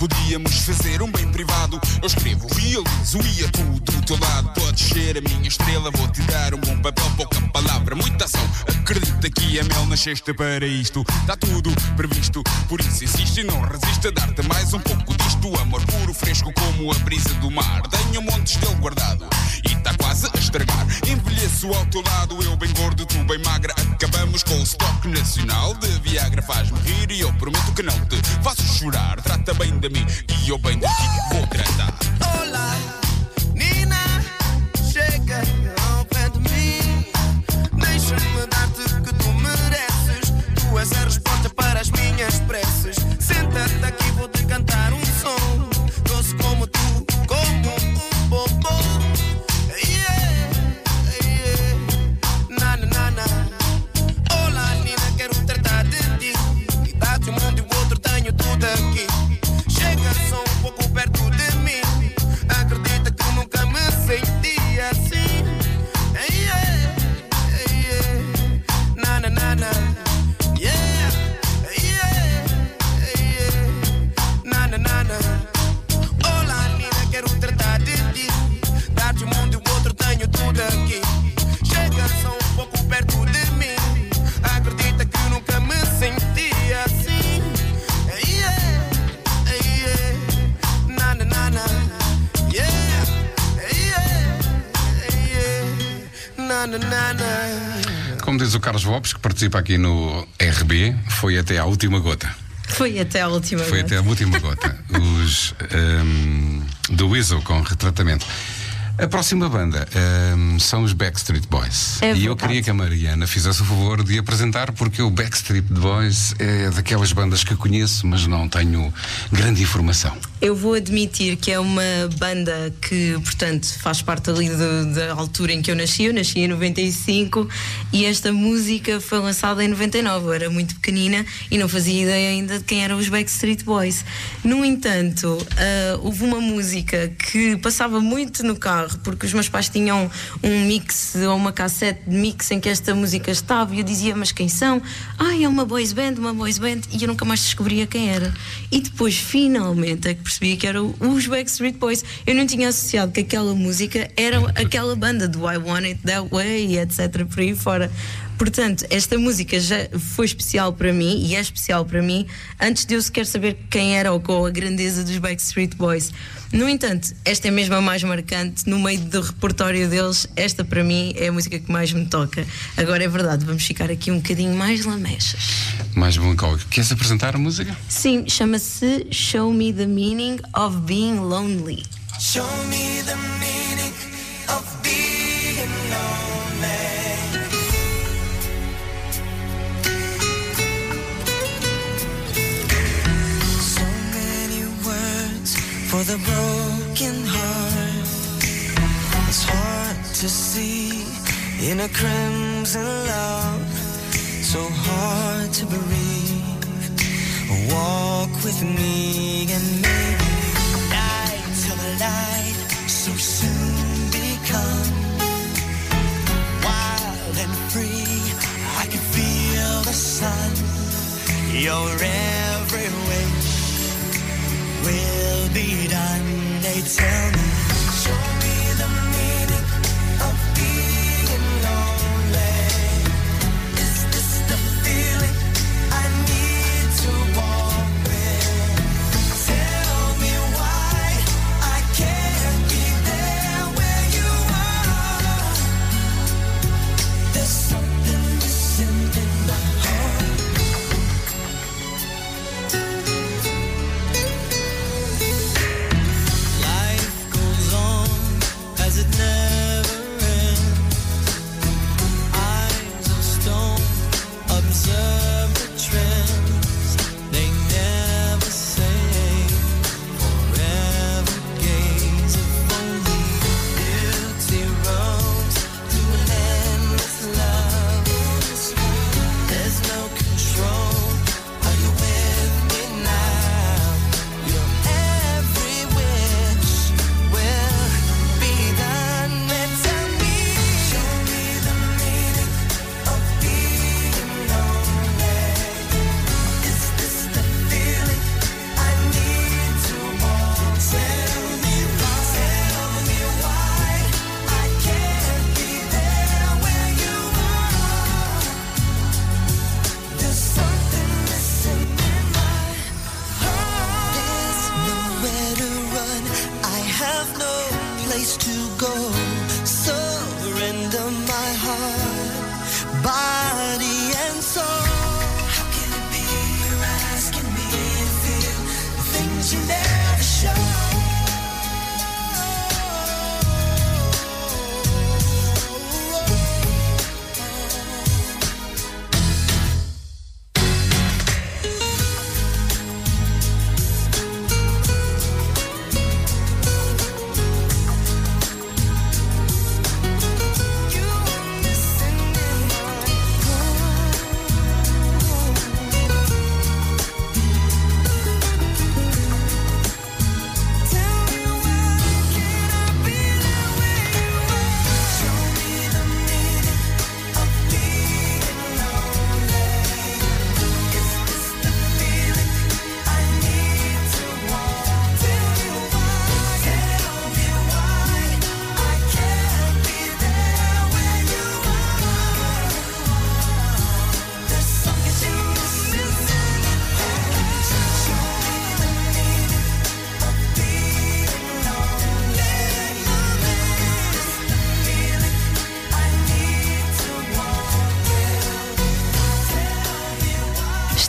Podíamos fazer um bem privado. Eu escrevo, realizo e atuo do teu lado. Podes ser a minha estrela, vou-te dar um bom papel, pouca palavra, muita ação. Acredita que é mel nasceste para isto. Está tudo previsto, por isso insiste e não resiste a dar-te mais um pouco disto. Amor puro, fresco como a brisa do mar. Tenho montes dele guardado e está quase a estragar. Envelheço ao teu lado, eu bem gordo, tu bem magra. Acabamos com o estoque nacional de Viagra. Faz-me rir e eu prometo que não te faço chorar. Trata bem de mim e eu bem de vou. Olá, Nina, chega ao pé de mim. Deixa-me dar-te o que tu mereces. Tu és a resposta para as minhas preces. Senta-te aqui, vou-te cantar um Como diz o Carlos Lopes, que participa aqui no RB, foi até à última gota. Foi até a última Foi gota. até a última gota. Os ehm, do Weasel com retratamento. A próxima banda ehm, são os Backstreet Boys. É e eu verdade. queria que a Mariana fizesse o favor de apresentar, porque o Backstreet Boys é daquelas bandas que conheço, mas não tenho grande informação. Eu vou admitir que é uma banda que, portanto, faz parte ali do- da altura em que eu nasci. Eu nasci em 95 e esta música foi lançada em 99. Eu era muito pequenina e não fazia ideia ainda de quem eram os Backstreet Boys. No entanto, ah, houve uma música que passava muito no carro porque os meus pais tinham um mix ou uma cassete de mix em que esta música estava e eu dizia, mas quem são? Ah, é uma boys band, uma boys band e eu nunca mais descobria quem era. E depois, finalmente, é que percebi que eram os Backstreet Boys. Eu não tinha associado que aquela música era aquela banda do I Want It That Way etc. por aí fora. Portanto, esta música já foi especial para mim e é especial para mim antes de eu sequer saber quem era ou qual a grandeza dos Backstreet Boys. No entanto, esta é mesmo a mais marcante. No meio do repertório deles, esta para mim é a música que mais me toca. Agora é verdade, vamos ficar aqui um bocadinho mais lamechas. Mais melancólico. Queres apresentar a música? Sim, chama-se Show Me the Meaning of Being Lonely. Show me the meaning for the broken heart. It's hard to see in a crimson love. So hard to breathe. Walk with me and maybe night till the light so soon become wild and free. I can feel the sun. Your every wish will be done. They tell me.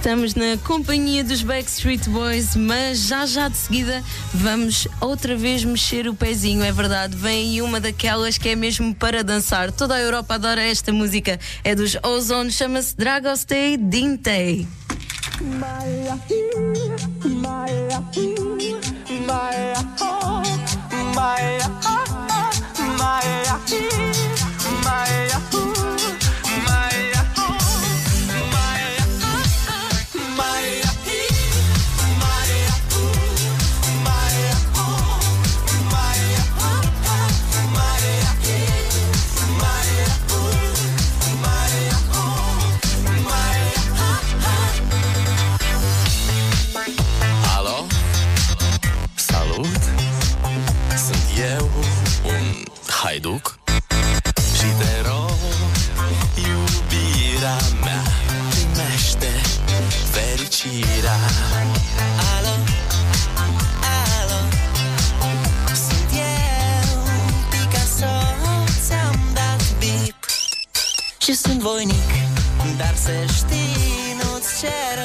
Estamos na companhia dos Backstreet Boys, mas já já de seguida vamos outra vez mexer o pezinho, é verdade. Vem uma daquelas que é mesmo para dançar. Toda a Europa adora esta música. É dos Ozone, chama-se Dragostei Dintei. Alo? Sunt voinic Dar să știi, nu-ți cer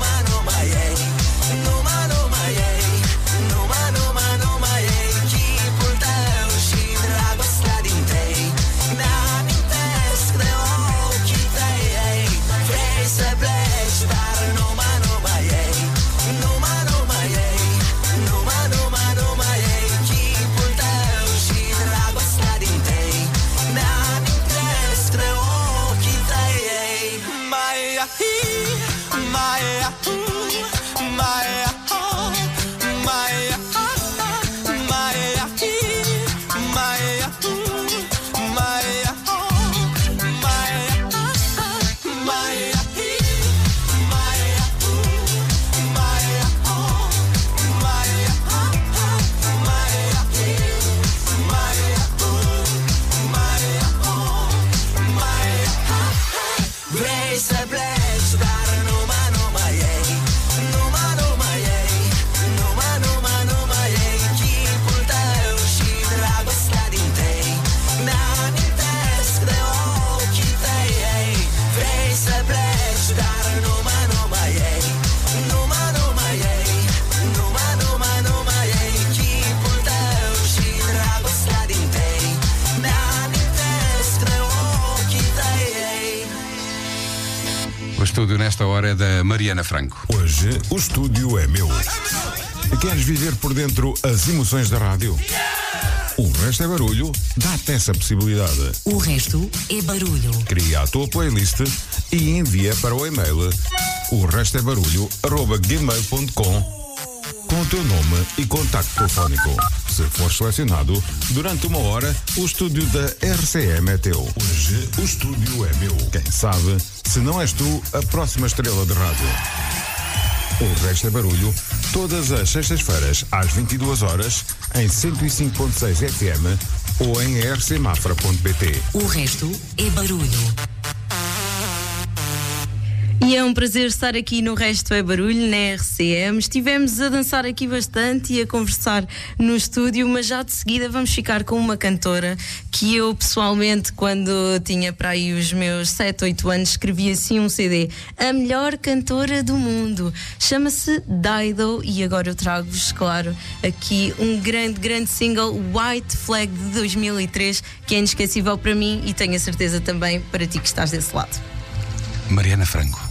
é da Mariana Franco. Hoje o estúdio é meu. Queres viver por dentro as emoções da rádio? O resto é barulho, dá-te essa possibilidade. O resto é barulho. Cria a tua playlist e envia para o e-mail o resto é barulho arroba gmail.com com o teu nome e contacto telefónico. Se for selecionado, durante uma hora, o estúdio da RCM é teu. Hoje o estúdio é meu. Quem sabe, se não és tu, a próxima estrela de rádio. O resto é barulho, todas as sextas-feiras, às 22 horas, em 105.6 FM ou em rcmafra.pt. O resto é barulho. E é um prazer estar aqui no Resto é Barulho, na RCM. Estivemos a dançar aqui bastante e a conversar no estúdio, mas já de seguida vamos ficar com uma cantora que eu pessoalmente, quando tinha para aí os meus 7, 8 anos, escrevi assim um CD. A melhor cantora do mundo. Chama-se Dido e agora eu trago-vos, claro, aqui um grande, grande single, White Flag de 2003, que é inesquecível para mim e tenho a certeza também para ti que estás desse lado. Mariana Franco.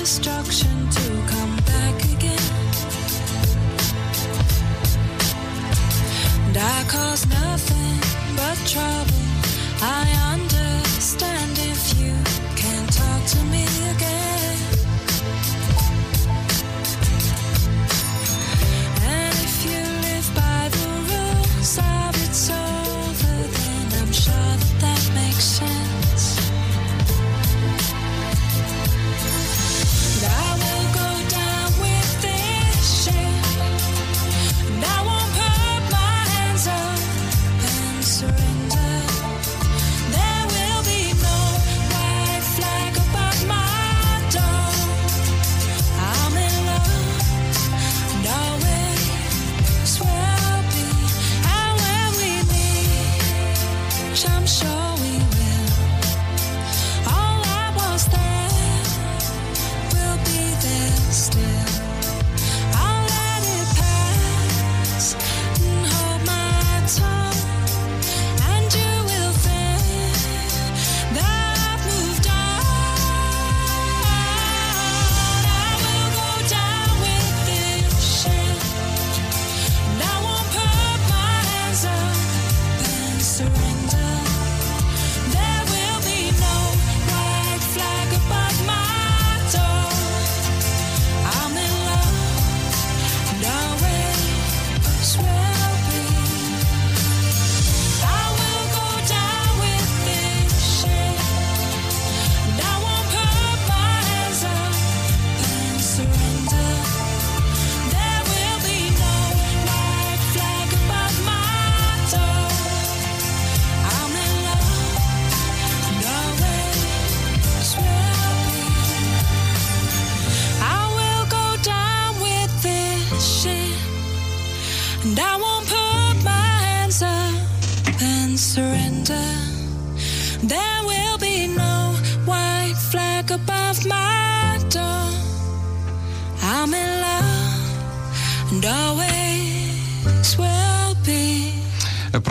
destruction to come back again. And I cause nothing but trouble. I understand if you can't talk to me again.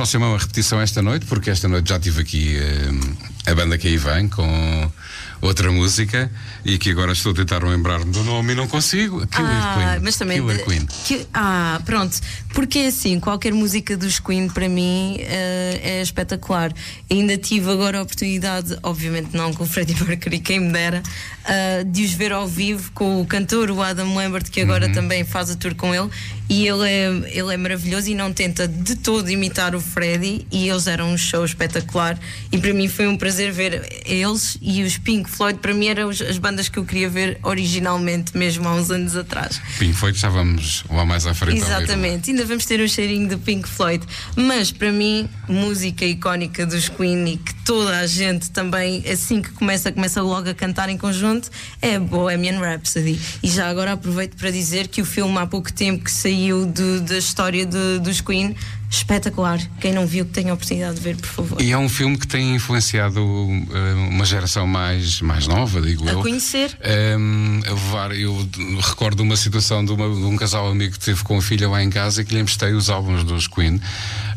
Próxima é uma repetição esta noite, porque esta noite já tive aqui eh, a banda que aí vem com outra música e que agora estou a tentar lembrar-me do nome e não consigo. Killer Ah, Queen. mas também. Killer Queen. que- ah, pronto. Porque assim, qualquer música dos Queen para mim eh, é espetacular. Ainda tive agora a oportunidade, obviamente não com o Freddie Mercury, quem me dera, ah, de os ver ao vivo com o cantor, o Adam Lambert, que agora Uhum. também faz a tour com ele. E ele é, ele é maravilhoso e não tenta de todo imitar o Freddie. E eles eram um show espetacular. E para mim foi um prazer ver eles e os Pink Floyd. Para mim eram as bandas que eu queria ver originalmente, mesmo há uns anos atrás. Pink Floyd, estávamos lá mais à frente. ouvir. Exatamente, ainda vamos ter um cheirinho do Pink Floyd. Mas para mim, música icónica dos Queen e que toda a gente também, assim que começa, começa logo a cantar em conjunto, é Bohemian Rhapsody. E já agora aproveito para dizer que o filme há pouco tempo que saiu do- da história de- dos Queen espetacular. Quem não viu, que tenha a oportunidade de ver, por favor. E é um filme que tem influenciado eh, uma geração mais, mais nova, digo A eu. conhecer. Um, a levar, eu recordo uma situação de, uma- de um casal amigo que teve com a filha lá em casa e que lhe emprestei os álbuns dos Queen,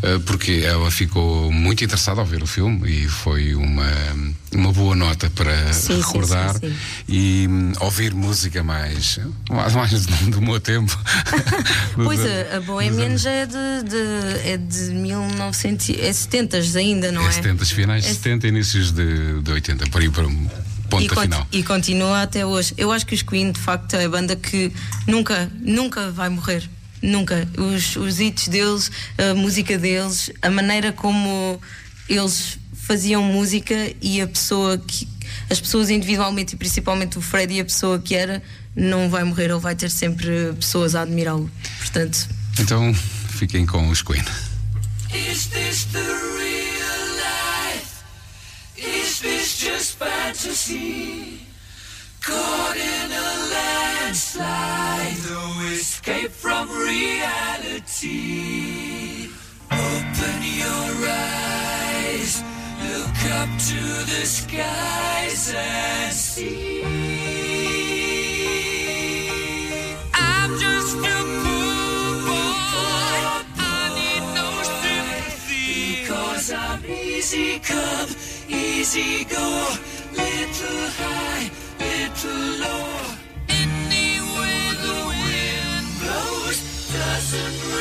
eh, porque ela ficou muito interessada ao ver o filme e foi uma, uma boa nota para Sim, recordar sim, sim. e hum, ouvir música mais, mais, mais do, meu tempo. Pois a, a Bohemian já é de, de, é de 1970 ainda, não é? É 70, finais É 70, inícios de, de 80, por aí para e, final. e continua até hoje. Eu acho que os Queen, de facto, é a banda que nunca, nunca vai morrer. Nunca. Os, os hits deles, a música deles, a maneira como eles faziam música e a pessoa que. As pessoas individualmente e principalmente o Fred e a pessoa que era, não vai morrer, ele vai ter sempre pessoas a admirá-lo. Portanto, Então fiquem com os Queen. Is this the real life? Is this just fantasy? Caught in a landslide, no escape from reality. Open your eyes, up to the skies and see. I'm just a poor boy. I need no sympathy. Because I'm easy come, easy go. Little high, little low. Anyway the wind blows doesn't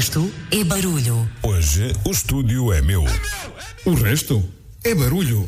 resto é barulho. Hoje o estúdio é meu. O resto é barulho.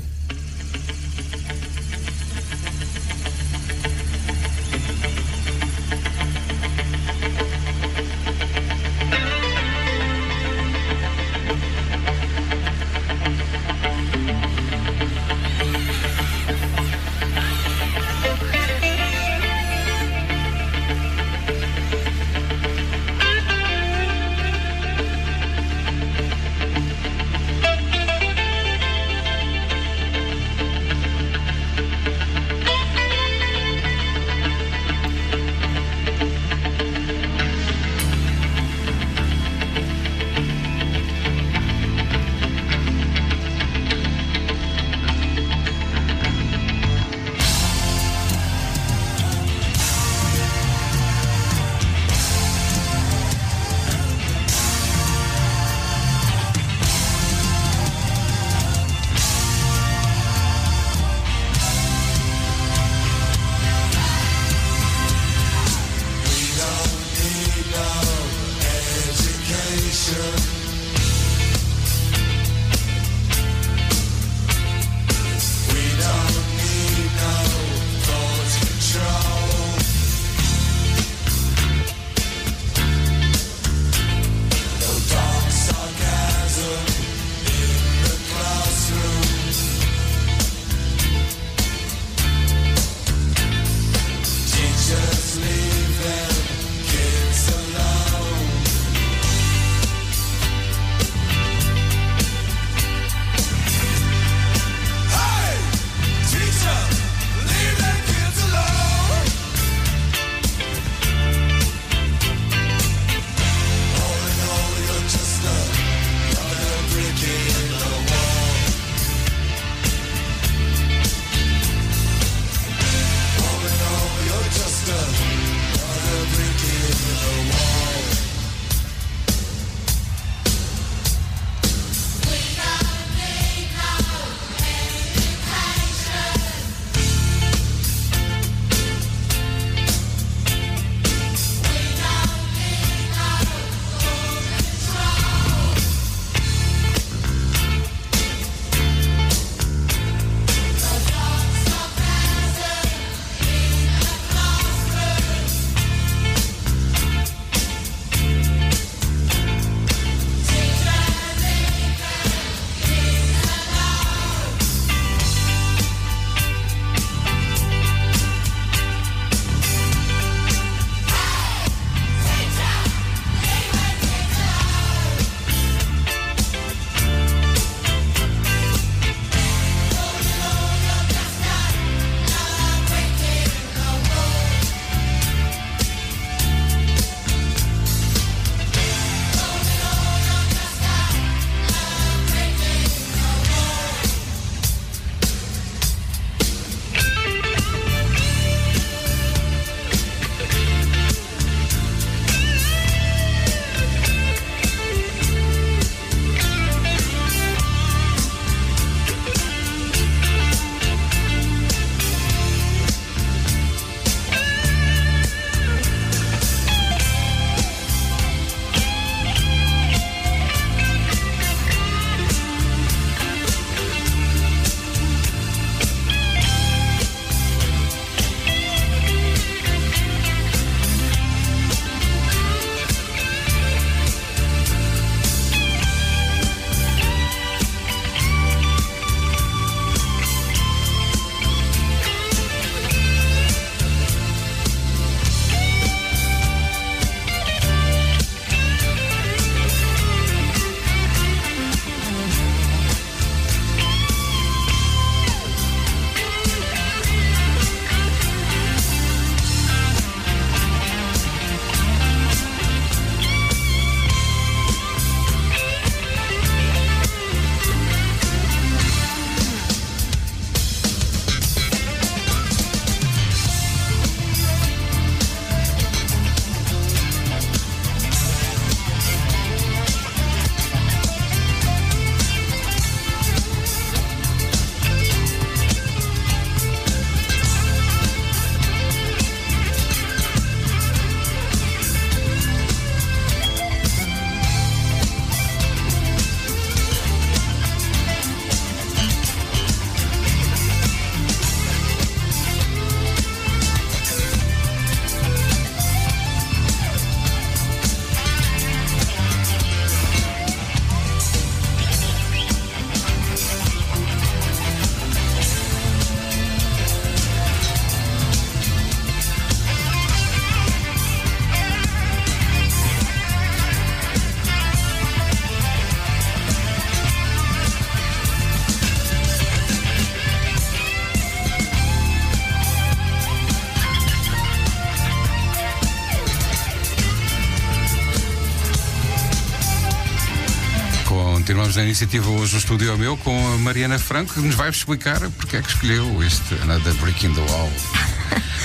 Iniciativa hoje no estúdio ao meu com a Mariana Franco, que nos vai explicar porque é que escolheu este Another Brick in the Wall.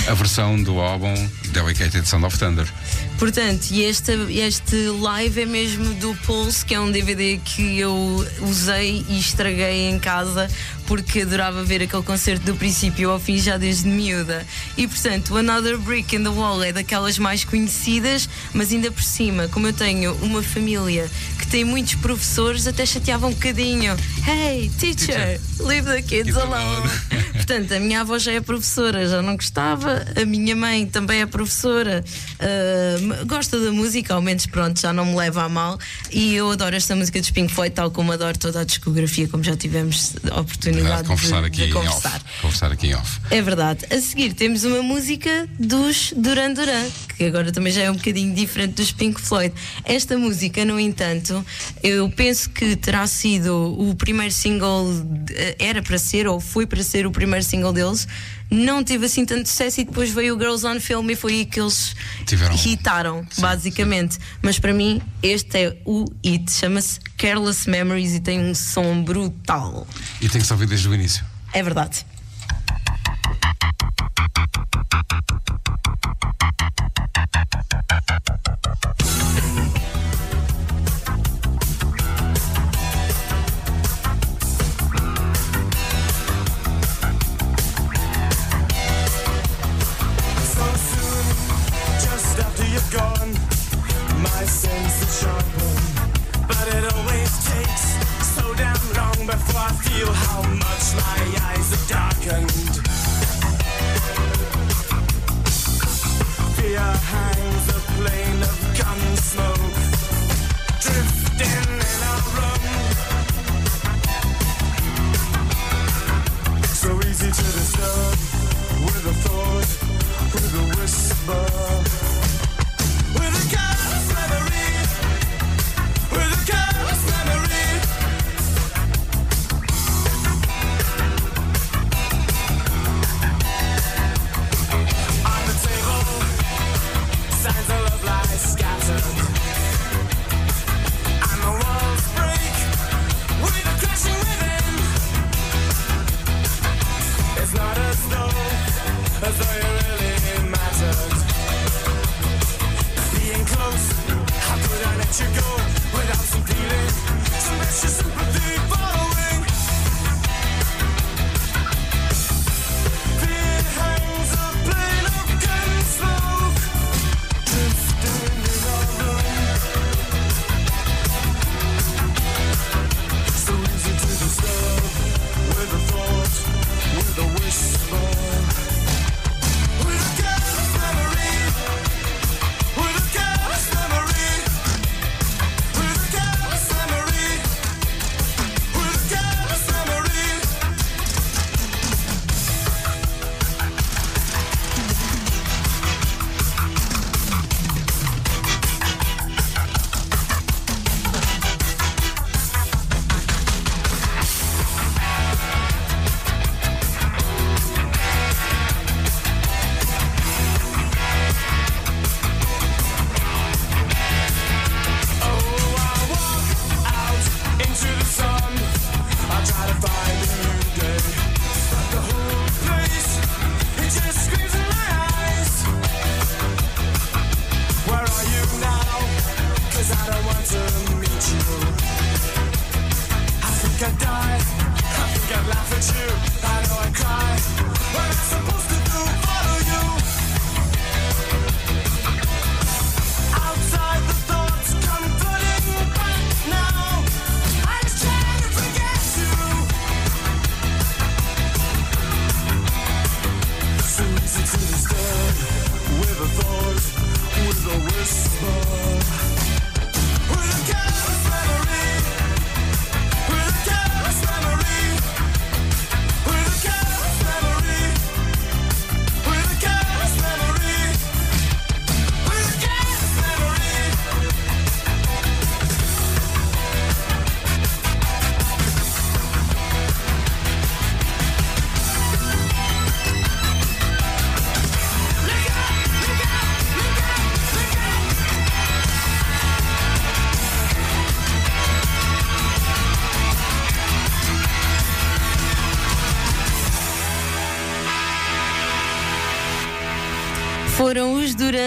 A versão do álbum Delicated Sound of Thunder. Portanto, e este, este live é mesmo do Pulse, que é um DVD que eu usei e estraguei em casa porque adorava ver aquele concerto do princípio ao fim já desde miúda. E portanto, Another Brick in the Wall é daquelas mais conhecidas, mas ainda por cima, como eu tenho uma família que tem muitos professores, até chateava um bocadinho. Hey, teacher, leave the kids alone. Portanto, a minha avó já é professora, já não gostava, a minha mãe também é professora, ah, gosta da música, ao menos pronto, já não me leva a mal. E eu adoro esta música dos Pink Floyd, tal como adoro toda a discografia, como já tivemos a oportunidade Verdade, conversar de, aqui de em conversar. off. Conversar aqui em off. É verdade. A seguir temos uma música dos Duran Duran, que agora também já é um bocadinho diferente dos Pink Floyd. Esta música, no entanto, eu penso que terá sido o primeiro single, de- era para ser, ou foi para ser o primeiro single deles. Não teve assim tanto sucesso e depois veio o Girls on Film e foi aí que eles Tiveram- hitaram, basicamente. Mas para mim, este é o hit. Chama-se Careless Memories e tem um som brutal. E tem que se ouvir desde o início. É verdade.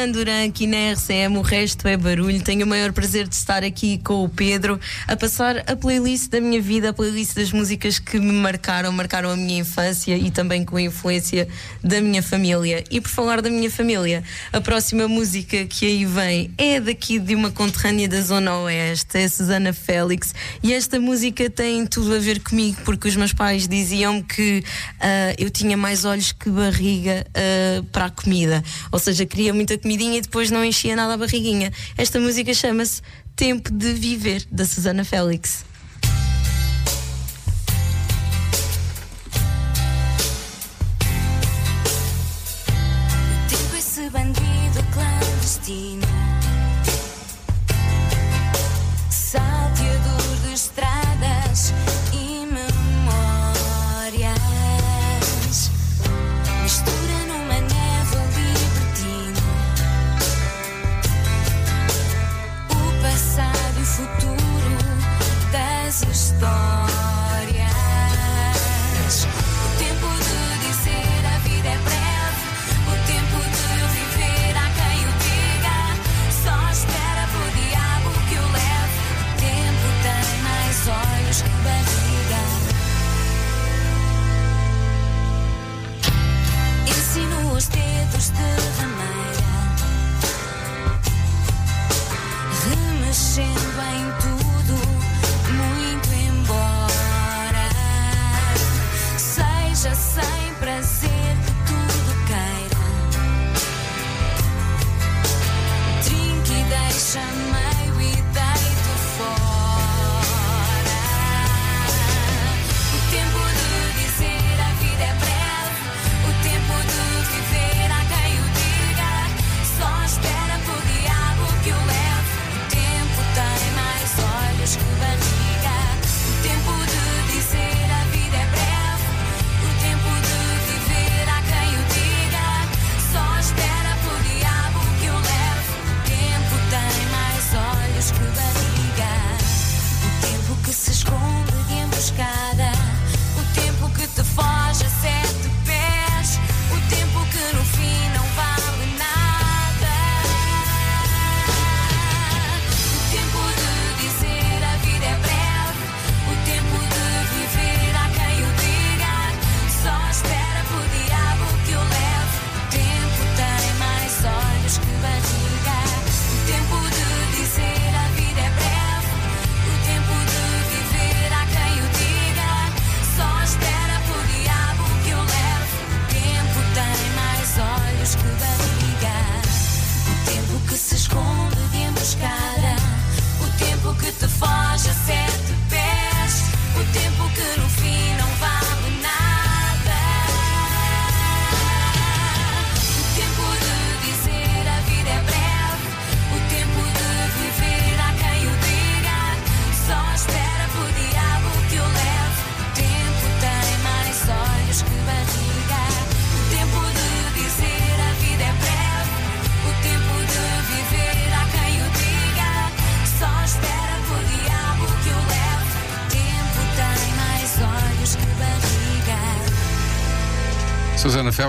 Duran Duran aqui na RCM, o resto é barulho. Tenho o maior prazer de estar aqui com o Pedro a passar a playlist da minha vida, a playlist das músicas que me marcaram, marcaram a minha infância e também com a influência da minha família. E por falar da minha família, a próxima música que aí vem é daqui de uma conterrânea da Zona Oeste, é Susana Félix. E esta música tem tudo a ver comigo, porque os meus pais diziam que ah, eu tinha mais olhos que barriga ah, para a comida. Ou seja, queria muita comidinha e depois não enchia nada a barriguinha. Esta música chama-se Tempo de Viver, da Susana Félix. Remexendo em tudo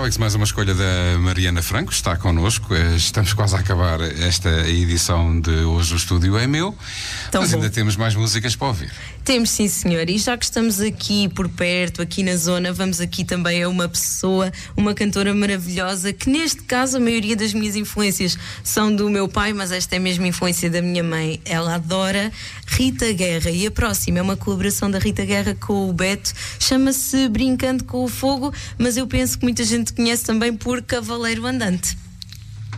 Susana Félix, mais uma escolha da Mariana Franco, está connosco. Eh, Estamos quase a acabar esta edição de hoje o estúdio é meu, Tão mas bom. ainda temos mais músicas para ouvir. Temos sim, senhor. E já que estamos aqui por perto, aqui na zona, vamos aqui também a uma pessoa, uma cantora maravilhosa, que neste caso a maioria das minhas influências são do meu pai, mas esta é mesmo influência da minha mãe. Ela adora Rita Guerra. E a próxima é uma colaboração da Rita Guerra com o Beto, chama-se Brincando com o Fogo, mas eu penso que muita gente conhece também por Cavaleiro Andante.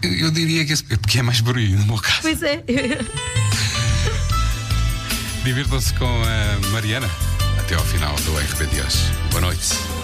Eu, eu diria que esse, porque é mais barulho no meu caso. Pois é. Divirtam-se com a Mariana até ao final do RP de hoje. Boa noite.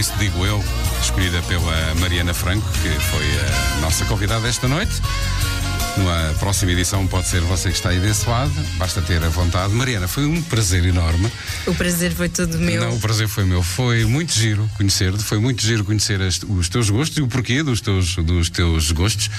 Playlist, digo eu, escolhida pela Mariana Franco, que foi a nossa convidada esta noite. Numa próxima edição pode ser você que está aí desse lado, basta ter a vontade. Mariana, foi um prazer enorme. O prazer foi todo meu. Não, o prazer foi meu. Foi muito giro conhecer-te, foi muito giro conhecer as- os teus gostos e o porquê dos teus, dos teus gostos.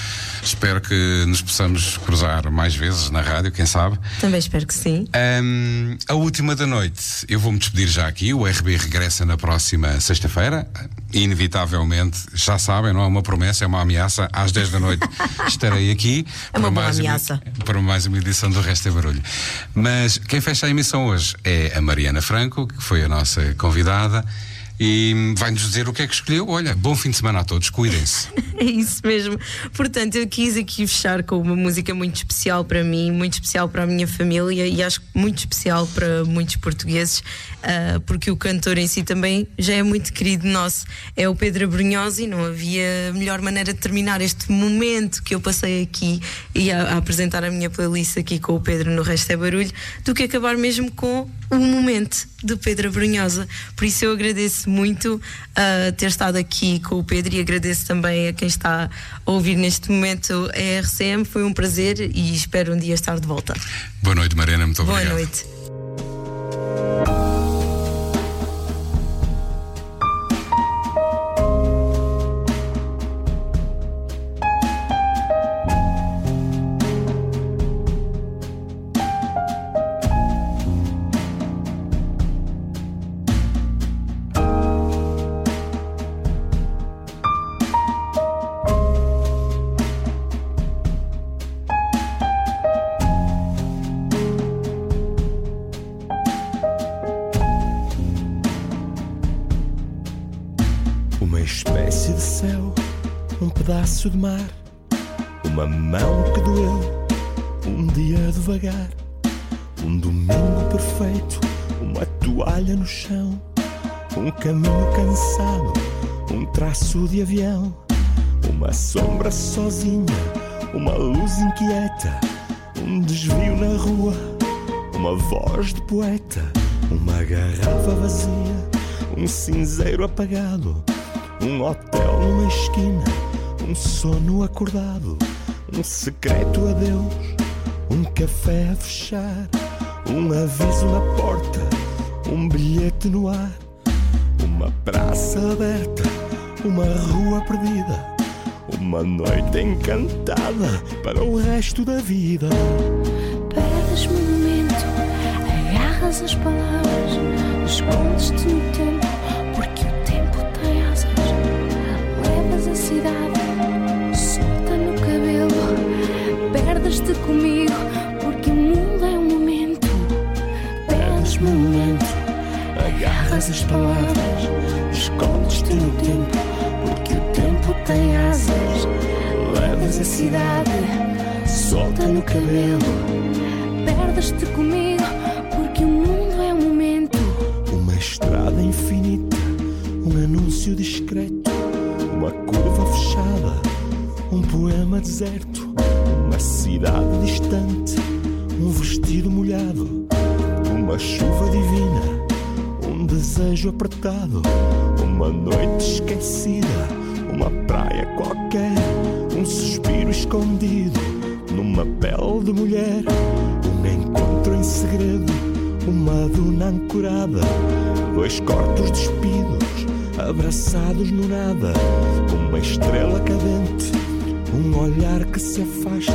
Espero que nos possamos cruzar mais vezes na rádio, quem sabe. Também espero que sim. Ahm, a última da noite, eu vou-me despedir já aqui. O RB regressa na próxima sexta-feira. Inevitavelmente, já sabem, não é uma promessa, é uma ameaça. Às 10 da noite estarei aqui. É uma boa ameaça. para mais uma edição do Resto é Barulho. Mas quem fecha a emissão hoje é a Mariana Franco, que foi a nossa convidada. E vai-nos dizer o que é que escolheu. Olha, bom fim de semana a todos, cuidem-se. É isso mesmo. Portanto, eu quis aqui fechar com uma música muito especial para mim, muito especial para a minha família e acho muito especial para muitos portugueses, ah, porque o cantor em si também já é muito querido nosso. É o Pedro Abrunhosa e não havia melhor maneira de terminar este momento que eu passei aqui e a, a apresentar a minha playlist aqui com o Pedro no Resto é Barulho, do que acabar mesmo com o momento do Pedro Abrunhosa. Por isso eu agradeço muito ah, ter estado aqui com o Pedro e agradeço também a quem está a ouvir neste momento a RCM. Foi um prazer e espero um dia estar de volta. Boa noite, Mariana, muito Boa obrigado. noite. Pedaço de mar, uma mão que doeu, um dia devagar, um domingo perfeito, uma toalha no chão, um caminho cansado, um traço de avião, uma sombra sozinha, uma luz inquieta, um desvio na rua, uma voz de poeta, uma garrafa vazia, um cinzeiro apagado, um hotel numa esquina, um sono acordado, um secreto adeus, um café a fechar, um aviso na porta, um bilhete no ar, uma praça aberta, uma rua perdida, uma noite encantada para o resto da vida. Perdes-me no momento, agarras as palavras, escondes-te no tempo, as palavras, escondes-te no tempo, porque o tempo tem asas. Levas a cidade, solta no cabelo, Perdes-te comigo, porque o mundo é um momento. uma estrada infinita, um anúncio discreto, uma curva fechada, um poema deserto, uma cidade distante, apertado, uma noite esquecida, uma praia qualquer, um suspiro escondido numa pele de mulher, um encontro em segredo, uma duna ancorada, dois corpos despidos, abraçados no nada, uma estrela cadente, um olhar que se afasta,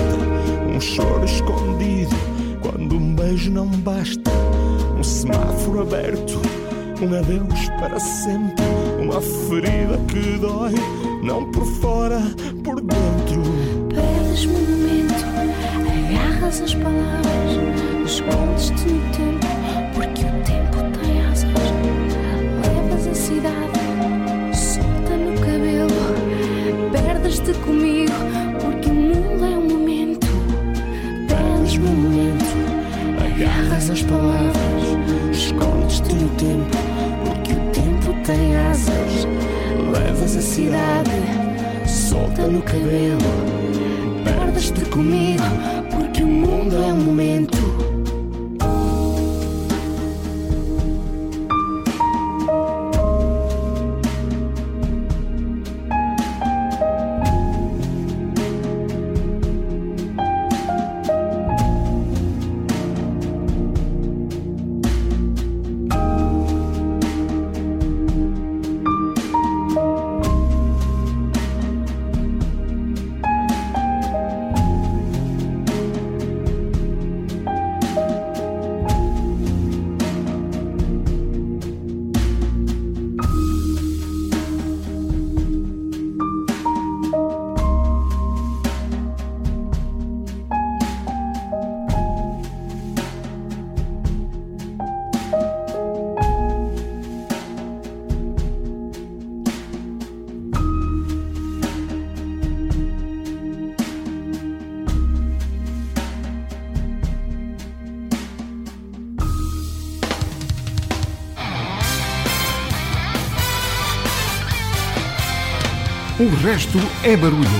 um choro escondido, quando um beijo não basta, um semáforo aberto, um adeus para sempre, uma ferida que dói, não por fora, por dentro. Perdes-me no momento, agarras as palavras, escondes-te no tempo, porque o tempo tem asas. Levas a cidade, solta no cabelo, perdes-te comigo, porque o mundo é um momento. Perdes-me no momento, Agarras as palavras, escondes-te no tempo, cidade, solta no cabelo, perdes-te comigo, resto é barulho.